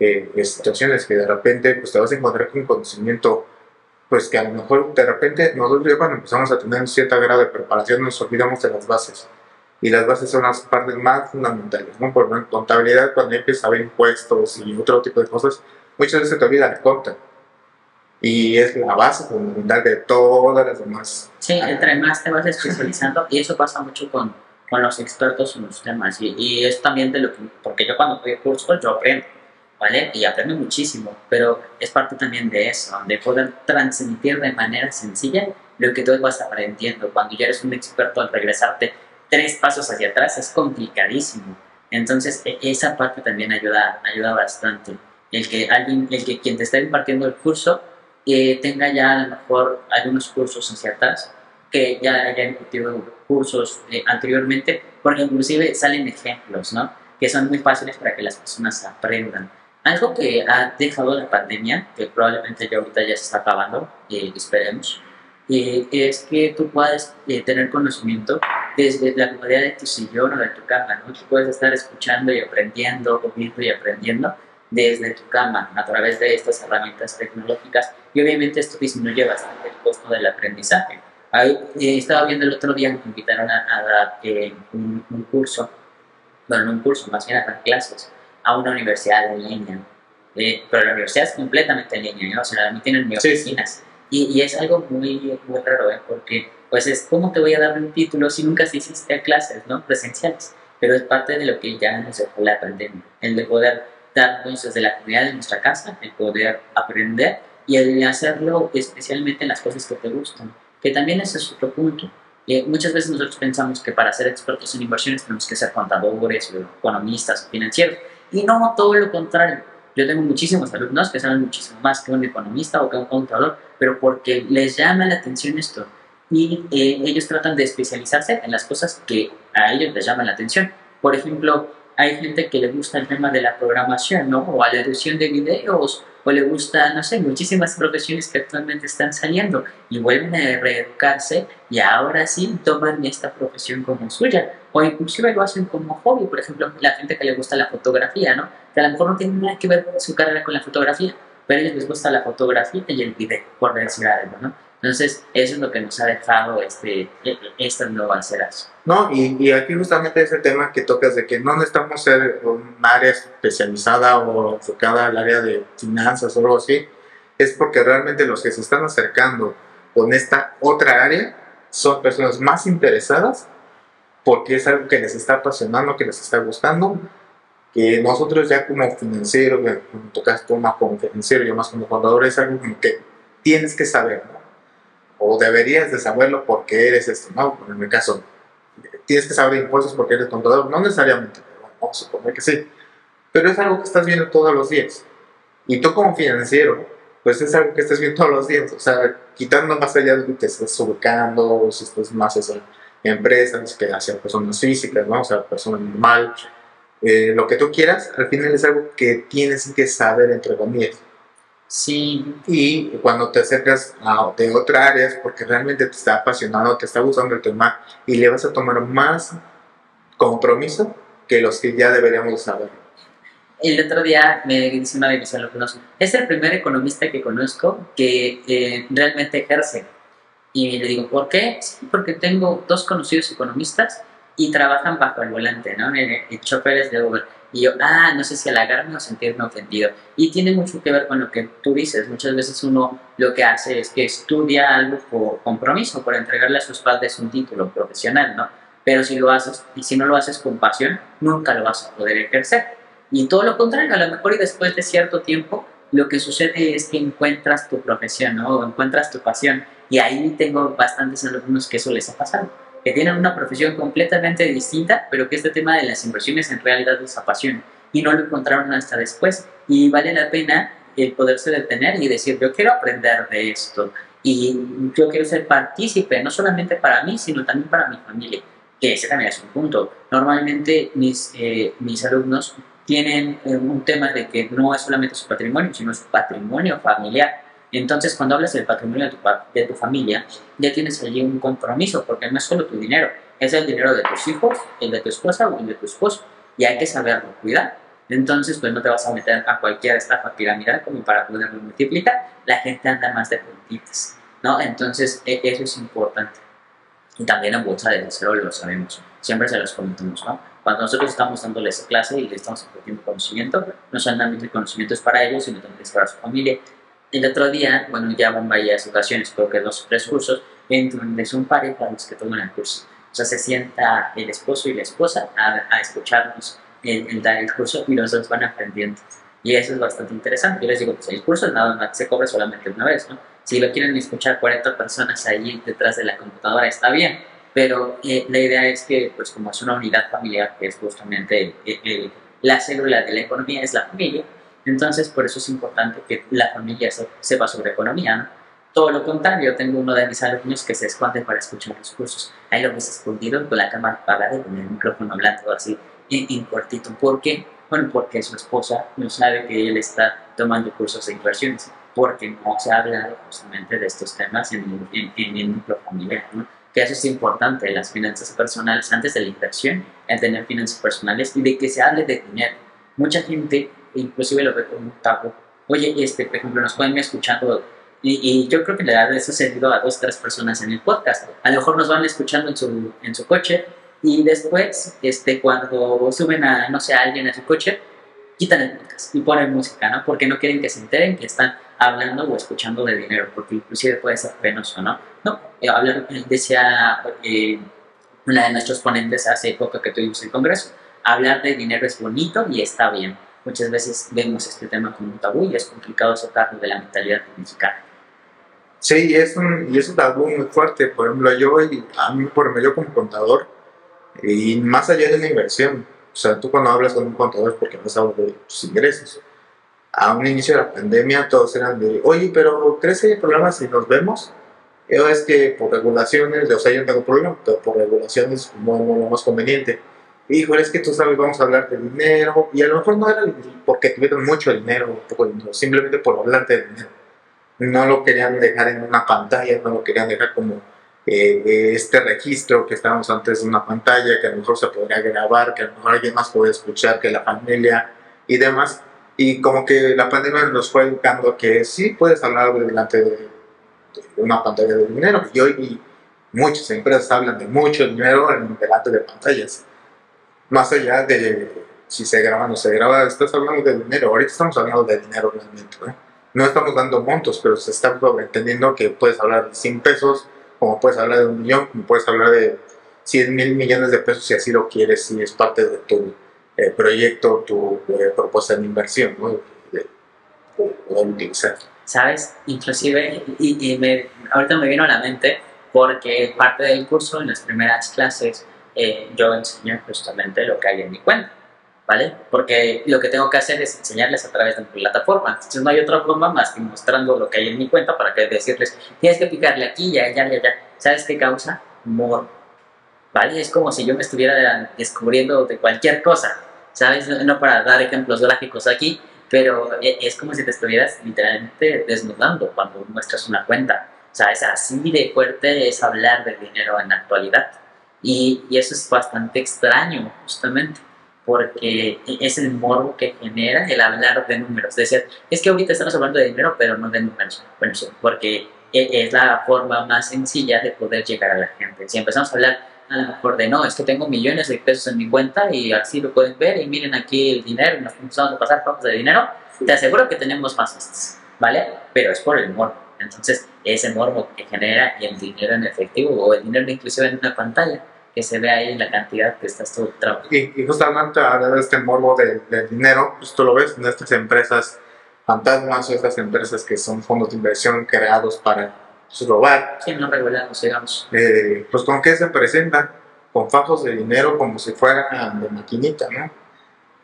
eh, situaciones que de repente pues, te vas a encontrar con un conocimiento pues que a lo mejor de repente nosotros ya cuando empezamos a tener un cierto grado de preparación nos olvidamos de las bases y las bases son las partes más fundamentales, ¿no? Por ejemplo, contabilidad, cuando empiezas a ver impuestos y otro tipo de cosas, muchas veces te olvida la conta. Y es la base fundamental de todas las demás. Sí, entre más te vas especializando, y eso pasa mucho con, con los expertos en los temas, y, y, es también de lo que, porque yo cuando doy cursos, yo aprendo, ¿vale? Y aprendo muchísimo, pero es parte también de eso, de poder transmitir de manera sencilla lo que tú vas aprendiendo. Cuando ya eres un experto al regresarte tres pasos hacia atrás es complicadísimo. Entonces, e, esa parte también ayuda, ayuda bastante. El que alguien, el que quien te está impartiendo el curso eh, tenga ya a lo mejor algunos cursos hacia atrás, que ya haya impartido cursos eh, anteriormente, porque inclusive salen ejemplos, ¿no? Que son muy fáciles para que las personas aprendan. Algo que ha dejado la pandemia, que probablemente ya ahorita ya se está acabando, eh, esperemos, eh, es que tú puedes eh, tener conocimiento desde la comodidad de tu sillón o de tu cama, ¿no? Tú puedes estar escuchando y aprendiendo, viendo y aprendiendo desde tu cama a través de estas herramientas tecnológicas y obviamente esto disminuye bastante el costo del aprendizaje. Ahí, eh, estaba viendo el otro día que me invitaron a, dar un, curso, bueno, no un curso, más bien a dar clases a una universidad en línea. pero la universidad es completamente en línea, ¿no? o sea, a mí tienen mis oficinas. Y, es algo muy, muy raro, ¿eh? porque pues es cómo te voy a dar un título si nunca se hiciste clases ¿no? presenciales. Pero es parte de lo que ya nos dejó la pandemia, el de poder darnos desde la comunidad de nuestra casa, el poder aprender y el hacerlo especialmente en las cosas que te gustan, que también ese es otro punto. Eh, muchas veces nosotros pensamos que para ser expertos en inversiones tenemos que ser contadores o economistas o financieros, y no, todo lo contrario yo tengo muchísimos alumnos que saben muchísimo más que un economista o que un contador, pero porque les llama la atención esto y eh, ellos tratan de especializarse en las cosas que a ellos les llaman la atención. Por ejemplo, hay gente que le gusta el tema de la programación, ¿no? O a la edición de videos, o le gusta, no sé, muchísimas profesiones que actualmente están saliendo y vuelven a reeducarse y ahora sí toman esta profesión como suya. O inclusive lo hacen como hobby, por ejemplo, la gente que le gusta la fotografía, ¿no? Que a lo mejor no tiene nada que ver su carrera con la fotografía, pero a ellos les gusta la fotografía y el video, por decir algo, ¿no? Entonces, eso es lo que nos ha dejado este, e, estas nuevas eras. No, y, y, aquí justamente ese tema que tocas de que no necesitamos ser un área especializada o enfocada al área de finanzas o algo así, es porque realmente los que se están acercando con esta otra área son personas más interesadas porque es algo que les está apasionando, que les está gustando, que nosotros ya como financiero, tocas tú más como financiero, yo más como contador, es algo que tienes que saber, ¿no? O deberías de saberlo porque eres esto, ¿no? En mi caso, tienes que saber impuestos porque eres contador, no necesariamente, vamos a suponer que sí, pero es algo que estás viendo todos los días. Y tú como financiero, pues es algo que estás viendo todos los días, o sea, quitando más allá de que te estés ubicando, si estás más hacia empresas, que hacia personas físicas, ¿no? O sea, personas normal, eh, lo que tú quieras, al final es algo que tienes que saber entre comillas. Sí. Y cuando te acercas a, de otra área es porque realmente te está apasionando, te está gustando el tema y le vas a tomar más compromiso que los que ya deberíamos saber. El otro día me dice una de mis alumnos, es el primer economista que conozco que eh, realmente ejerce. Y le digo, ¿por qué? Sí, porque tengo dos conocidos economistas y trabajan bajo el volante, ¿no? En, en choferes de Uber. Y yo, ah, no sé si halagarme o sentirme ofendido. Y tiene mucho que ver con lo que tú dices. Muchas veces uno lo que hace es que estudia algo por compromiso, por entregarle a sus padres un título profesional, ¿no? Pero si lo haces, y si no lo haces con pasión, nunca lo vas a poder ejercer. Y todo lo contrario, a lo mejor y después de cierto tiempo, lo que sucede es que encuentras tu profesión, ¿no? O encuentras tu pasión. Y ahí tengo bastantes alumnos que eso les ha pasado que tienen una profesión completamente distinta, pero que este tema de las inversiones en realidad les apasiona y no lo encontraron hasta después. Y vale la pena el poderse detener y decir, yo quiero aprender de esto y yo quiero ser partícipe, no solamente para mí, sino también para mi familia, que ese también es un punto. Normalmente mis, eh, mis alumnos tienen eh, un tema de que no es solamente su patrimonio, sino su patrimonio familiar entonces, cuando hablas del patrimonio de tu, de tu familia, ya tienes allí un compromiso, porque no es solo tu dinero, es el dinero de tus hijos, el de tu esposa o el de tu esposo, y hay que saberlo cuidar. Entonces, pues no te vas a meter a cualquier estafa piramidal como para poderlo multiplicar. La gente anda más de puntitas, ¿no? Entonces, e, eso es importante. Y también en bolsa de deseo lo sabemos, siempre se los comentamos, ¿no? Cuando nosotros estamos dándoles clase y les estamos compartiendo conocimiento, no solamente el conocimiento es para ellos, sino también es para su familia el otro día, bueno, ya van varias ocasiones, creo que dos o tres cursos, en donde son parejas los que toman el curso. O sea, se sienta el esposo y la esposa a, a escucharnos en, dar el curso y los dos van aprendiendo. Y eso es bastante interesante. Yo les digo, pues el curso nada más se cobra solamente una vez, ¿no? Si lo quieren escuchar 40 personas ahí detrás de la computadora, está bien. Pero eh, la idea es que, pues como es una unidad familiar, que es justamente la célula de la economía, es la familia, entonces, por eso es importante que la familia sepa sobre economía. Todo lo contrario, tengo uno de mis alumnos que se esconde para escuchar los cursos. Ahí lo ves escondido con la cámara apagada y con el micrófono hablando así en, cortito. ¿Por qué? Bueno, porque su esposa no sabe que él está tomando cursos de inversiones, porque no se ha hablado justamente de estos temas en, el núcleo familiar. ¿no? que eso es importante, las finanzas personales antes de la inversión, en tener finanzas personales y de que se hable de dinero. Mucha gente inclusive lo tabú. Oye, este, por ejemplo, nos pueden ir escuchando y, yo creo que le ha eso servido a dos, tres personas en el podcast. A lo mejor nos van escuchando en su, en su coche y después, este, cuando suben a, no sé, a alguien a su coche, quitan el podcast y ponen música, ¿no? Porque no quieren que se enteren que están hablando o escuchando de dinero, porque inclusive puede ser penoso, ¿no? No, eh, hablar, decía eh, una de nuestros ponentes hace poco que tuvimos el congreso, hablar de dinero es bonito y está bien muchas veces vemos este tema como un tabú y es complicado sacarlo de la mentalidad mexicana. Sí, es un, y es un tabú muy fuerte. Por ejemplo, yo, a mí, por medio como contador, y más allá de una inversión, o sea, tú cuando hablas con un contador es porque a hablar de tus ingresos. A un inicio de la pandemia todos eran de, oye, pero ¿crees que hay problemas si nos vemos? Yo es que por regulaciones, o sea, yo no tengo problema, pero por regulaciones no es lo más conveniente híjole, es que tú sabes, vamos a hablar de dinero, y a lo mejor no era porque tuvieron mucho dinero, poco dinero, simplemente por hablar de dinero. No lo querían dejar en una pantalla, no lo querían dejar como eh, este registro que estábamos antes en una pantalla, que a lo mejor se podría grabar, que a lo mejor alguien más puede escuchar, que la familia y demás. Y como que la pandemia nos fue educando que sí puedes hablar delante de, una pantalla de dinero. Y hoy muchas empresas hablan de mucho dinero en delante de pantallas más allá de si se graba o no se graba, estás hablando de dinero. Ahorita estamos hablando de dinero realmente. ¿no? estamos dando montos, pero se está entendiendo que puedes hablar de 100 pesos, como puedes hablar de un millón, como puedes hablar de 100 mil millones de pesos si así lo quieres, si es parte de tu eh, proyecto, tu eh, propuesta de inversión, ¿no? De, utilizar. ¿Sabes? Inclusive, y, me, ahorita me vino a la mente, porque parte del curso, en las primeras clases, eh, yo enseño justamente lo que hay en mi cuenta, ¿vale? Porque lo que tengo que hacer es enseñarles a través de mi plataforma. Entonces no hay otra forma más que mostrando lo que hay en mi cuenta para que decirles, tienes que picarle aquí, ya, ya, ya, ya. ¿Sabes qué causa? Morbo, ¿vale? Es como si yo me estuviera descubriendo de cualquier cosa, ¿sabes? No para dar ejemplos gráficos aquí, pero e, es como si te estuvieras literalmente desnudando cuando muestras una cuenta. O sea, es así de fuerte es hablar de dinero en la actualidad. Y, y eso es bastante extraño, justamente, porque es el morbo que genera el hablar de números. Decir, es que ahorita estamos hablando de dinero, pero no de números. Bueno, sí, porque e, es la forma más sencilla de poder llegar a la gente. Si empezamos a hablar a lo mejor de no, es que tengo millones de pesos en mi cuenta y así lo pueden ver y miren aquí el dinero, nos empezamos a pasar fotos de dinero, te aseguro que tenemos más ¿vale? Pero es por el morbo. Entonces, ese morbo que genera el dinero en efectivo o el dinero inclusive en una pantalla, que se ve ahí la cantidad que estás tú trabajando. Y, y justamente de este morbo del, dinero, pues tú lo ves en estas empresas fantasmas o estas empresas que son fondos de inversión creados para pues, robar. Sí, no regulados, digamos. Eh, pues con qué se presentan, con fajos de dinero como si fueran de maquinita, ¿no?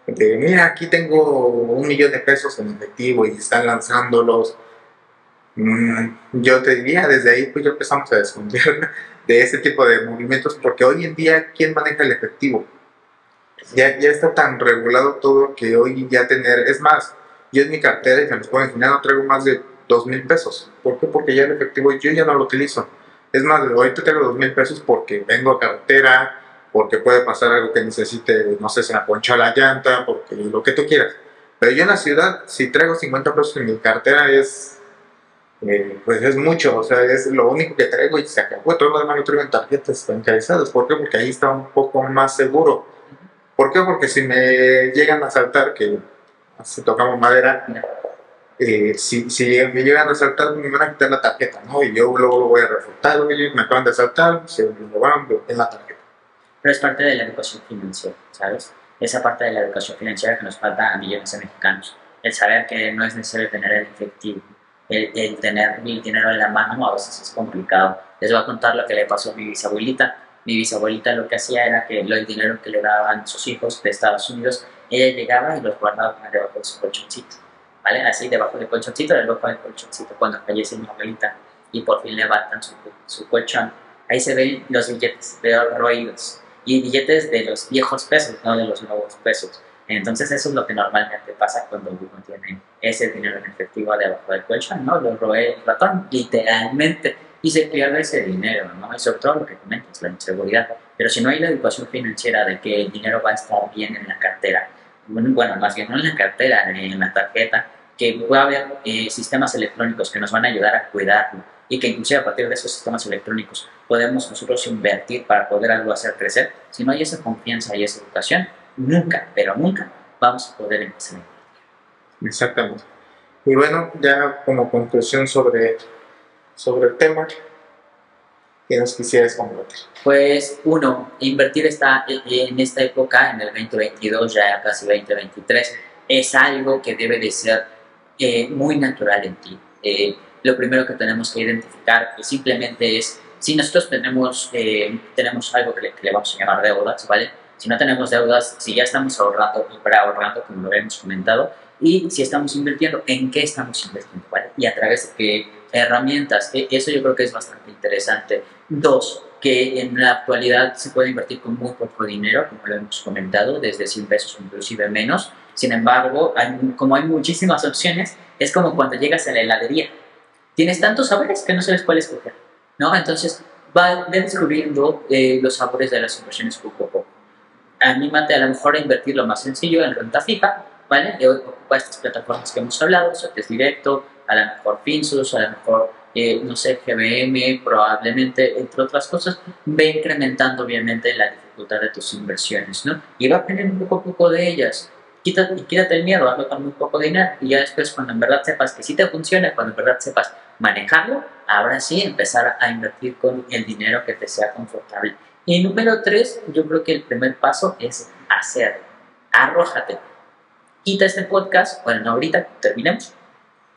De, mira, aquí tengo un millón de pesos en efectivo y están lanzándolos Mm, yo te diría, desde ahí pues ya empezamos a desconfiar de ese tipo de movimientos, porque hoy en día, ¿quién maneja el efectivo? Ya, ya está tan regulado todo que hoy ya tener, es más, yo en mi cartera, y se los puedo enseñar, no traigo más de dos mil pesos. ¿Por qué? Porque ya el efectivo yo ya no lo utilizo. Es más, te tengo dos mil pesos porque vengo a carretera, porque puede pasar algo que necesite, no sé, se me poncha la llanta, porque lo que tú quieras. Pero yo en la ciudad, si traigo 50 pesos en mi cartera, es eh, pues es mucho, o sea, es lo único que traigo y se acabó. Todo lo demás lo traigo en tarjetas bancarizadas. ¿Por qué? Porque ahí está un poco más seguro. ¿Por qué? Porque si me llegan a saltar, que si tocamos madera, eh, si, si, me llegan a saltar, me van a quitar la tarjeta, ¿no? Y yo luego lo voy a refutar, oye, me acaban de saltar, se lo van en la tarjeta. Pero es parte de la educación financiera, ¿sabes? Esa parte de la educación financiera que nos falta a millones de mexicanos. El saber que no es necesario tener el efectivo el, tener mi dinero en la mano a veces es complicado. Les voy a contar lo que le pasó a mi bisabuelita. Mi bisabuelita lo que hacía era que el dinero que le daban sus hijos de Estados Unidos, ella llegaba y los guardaba debajo de su colchoncito. ¿Vale? Así debajo del colchoncito, debajo del colchoncito. Cuando fallece mi abuelita y por fin levantan su, su colchón, ahí se ven los billetes, veo roídos. Y billetes de los viejos pesos, no de los nuevos pesos. Entonces eso es lo que normalmente pasa cuando uno tiene ese dinero en efectivo debajo del colchón, ¿no? Lo roe el ratón, literalmente, y se pierde ese dinero, ¿no? Y sobre todo lo que comentas, la inseguridad. Pero si no hay la educación financiera de que el dinero va a estar bien en la cartera, bueno, más bien no en la cartera, en la tarjeta, que a haber eh, sistemas electrónicos que nos van a ayudar a cuidarlo y que inclusive a partir de esos sistemas electrónicos podemos nosotros invertir para poder algo hacer crecer. Si no hay esa confianza y esa educación, nunca, pero nunca vamos a poder empezar. Exactamente. Y bueno, ya como conclusión sobre, sobre el tema, ¿qué nos quisieras compartir? Pues uno, invertir está en esta época, en el 2022, ya casi 2023, es algo que debe de ser eh, muy natural en ti. Eh, lo primero que tenemos que identificar simplemente es si nosotros tenemos, eh, tenemos algo que le, que le, vamos a llamar deudas, ¿vale? Si no tenemos deudas, si ya estamos ahorrando y ahorrando, como lo hemos comentado, y si estamos invirtiendo, en qué estamos invirtiendo, ¿vale? Y a través de qué herramientas, e, eso yo creo que es bastante interesante. Dos, que en la actualidad se puede invertir con muy poco dinero, como lo hemos comentado, desde 100 pesos inclusive menos. Sin embargo, como hay muchísimas opciones, es como cuando llegas a la heladería. Tienes tantos sabores que no sabes cuál escoger, ¿no? Entonces, va descubriendo eh, los sabores de las inversiones poco a poco anímate a lo mejor a invertir lo más sencillo en renta fija, ¿vale? Y ocupa estas plataformas que hemos hablado, es Directo, a lo mejor Finsus, a lo mejor, eh, no sé, GBM, probablemente, entre otras cosas, ve incrementando obviamente la dificultad de tus inversiones, ¿no? Y va aprendiendo poco a poco de ellas. Quítate, quítate el miedo, hazlo con muy poco dinero y ya después cuando en verdad sepas que sí te funciona, cuando en verdad sepas manejarlo, ahora sí empezar a invertir con el dinero que te sea confortable. Y número tres, yo creo que el primer paso es hacer. Arrójate. Quita este podcast, bueno, no ahorita, terminemos.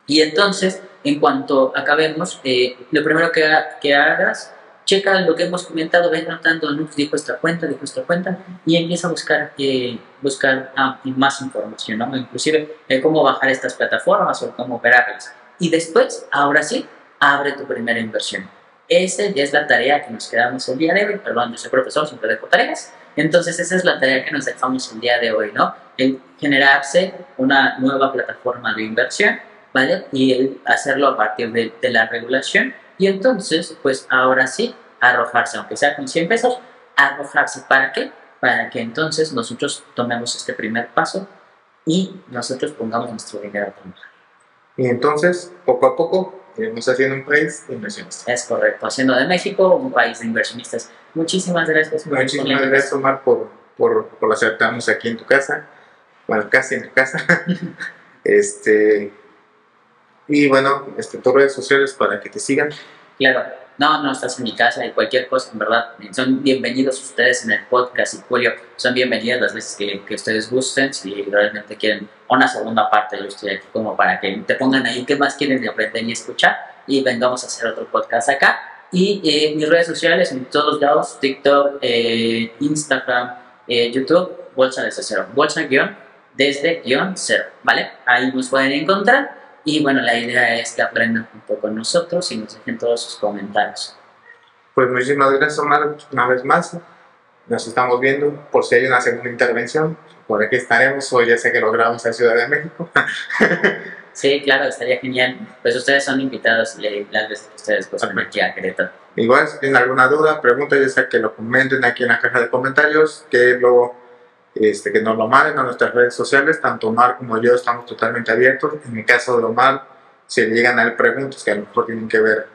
Y entonces, en cuanto acabemos, eh, lo primero que, que, hagas, checa lo que hemos comentado, ven notando, nos dijo esta cuenta, dijo esta cuenta, y empieza a buscar, eh, buscar ah, más información, ¿no? inclusive eh, cómo bajar estas plataformas o cómo operarlas. Y después, ahora sí, abre tu primera inversión esa ya es la tarea que nos quedamos el día de hoy. Perdón, yo soy profesor, siempre dejo tareas. Entonces, esa es la tarea que nos dejamos el día de hoy, ¿no? El generarse una nueva plataforma de inversión, ¿vale? Y el hacerlo a partir de, de la regulación y entonces, pues ahora sí, arrojarse, aunque sea con 100 pesos, arrojarse. ¿Para qué? Para que entonces nosotros tomemos este primer paso y nosotros pongamos nuestro dinero a trabajar. Y entonces, poco a poco, iremos haciendo un país de inversionistas. Es correcto, haciendo de México un país de inversionistas. Muchísimas gracias. Omar, Muchísimas por gracias, Omar, por, por, por aceptarnos aquí en tu casa. Bueno, casi en tu casa. este, y bueno, este, tus redes sociales para que te sigan. Claro, no, no estás en mi casa y cualquier cosa, en verdad. Son bienvenidos ustedes en el podcast y Julio. Son bienvenidas las veces que, que ustedes gusten. Si realmente quieren una segunda parte, yo estoy aquí como para que te pongan ahí qué más quieren de aprender y escuchar. Y vengamos a hacer otro podcast acá. Y eh, mis redes sociales en todos lados: TikTok, eh, Instagram, eh, YouTube, Bolsa desde cero. Bolsa guion desde guion cero, ¿vale? Ahí nos pueden encontrar. Y bueno, la idea es que aprendan junto con nosotros y nos dejen todos sus comentarios. Pues muchísimas gracias, Omar, una vez más. Nos estamos viendo por si hay una segunda intervención. Por aquí estaremos. Hoy ya sé que lo grabamos en Ciudad de México. Sí, claro, estaría genial. Pues ustedes son invitados las veces que ustedes vengan aquí a Querétaro. Igual, si tienen alguna duda, pregunta, ya sea que lo comenten aquí en la caja de comentarios, que lo este, que nos lo manden a nuestras redes sociales, tanto Omar como yo estamos totalmente abiertos. En el caso de Omar, si le llegan a él preguntas que a lo mejor tienen que ver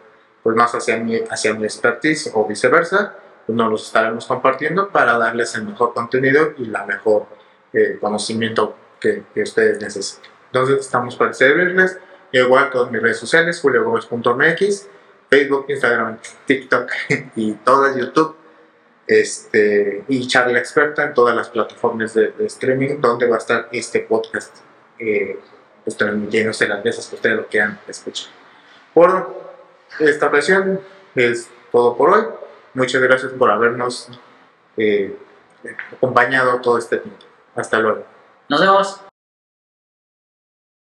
pues, más hacia mi, hacia mi expertise o viceversa, pues nos los estaremos compartiendo para darles el mejor contenido y la mejor eh, conocimiento que, ustedes necesiten. Entonces estamos para servirles. Igual todas mis redes sociales, juliogomez.mx, Facebook, Instagram, TikTok y todas YouTube este, y charla experta en todas las plataformas de, streaming donde va a estar este podcast eh, pues, transmitiéndose las veces que ustedes lo quieran escuchar. Por esta ocasión es todo por hoy. Muchas gracias por habernos eh, acompañado todo este tiempo. Hasta luego. Nos vemos.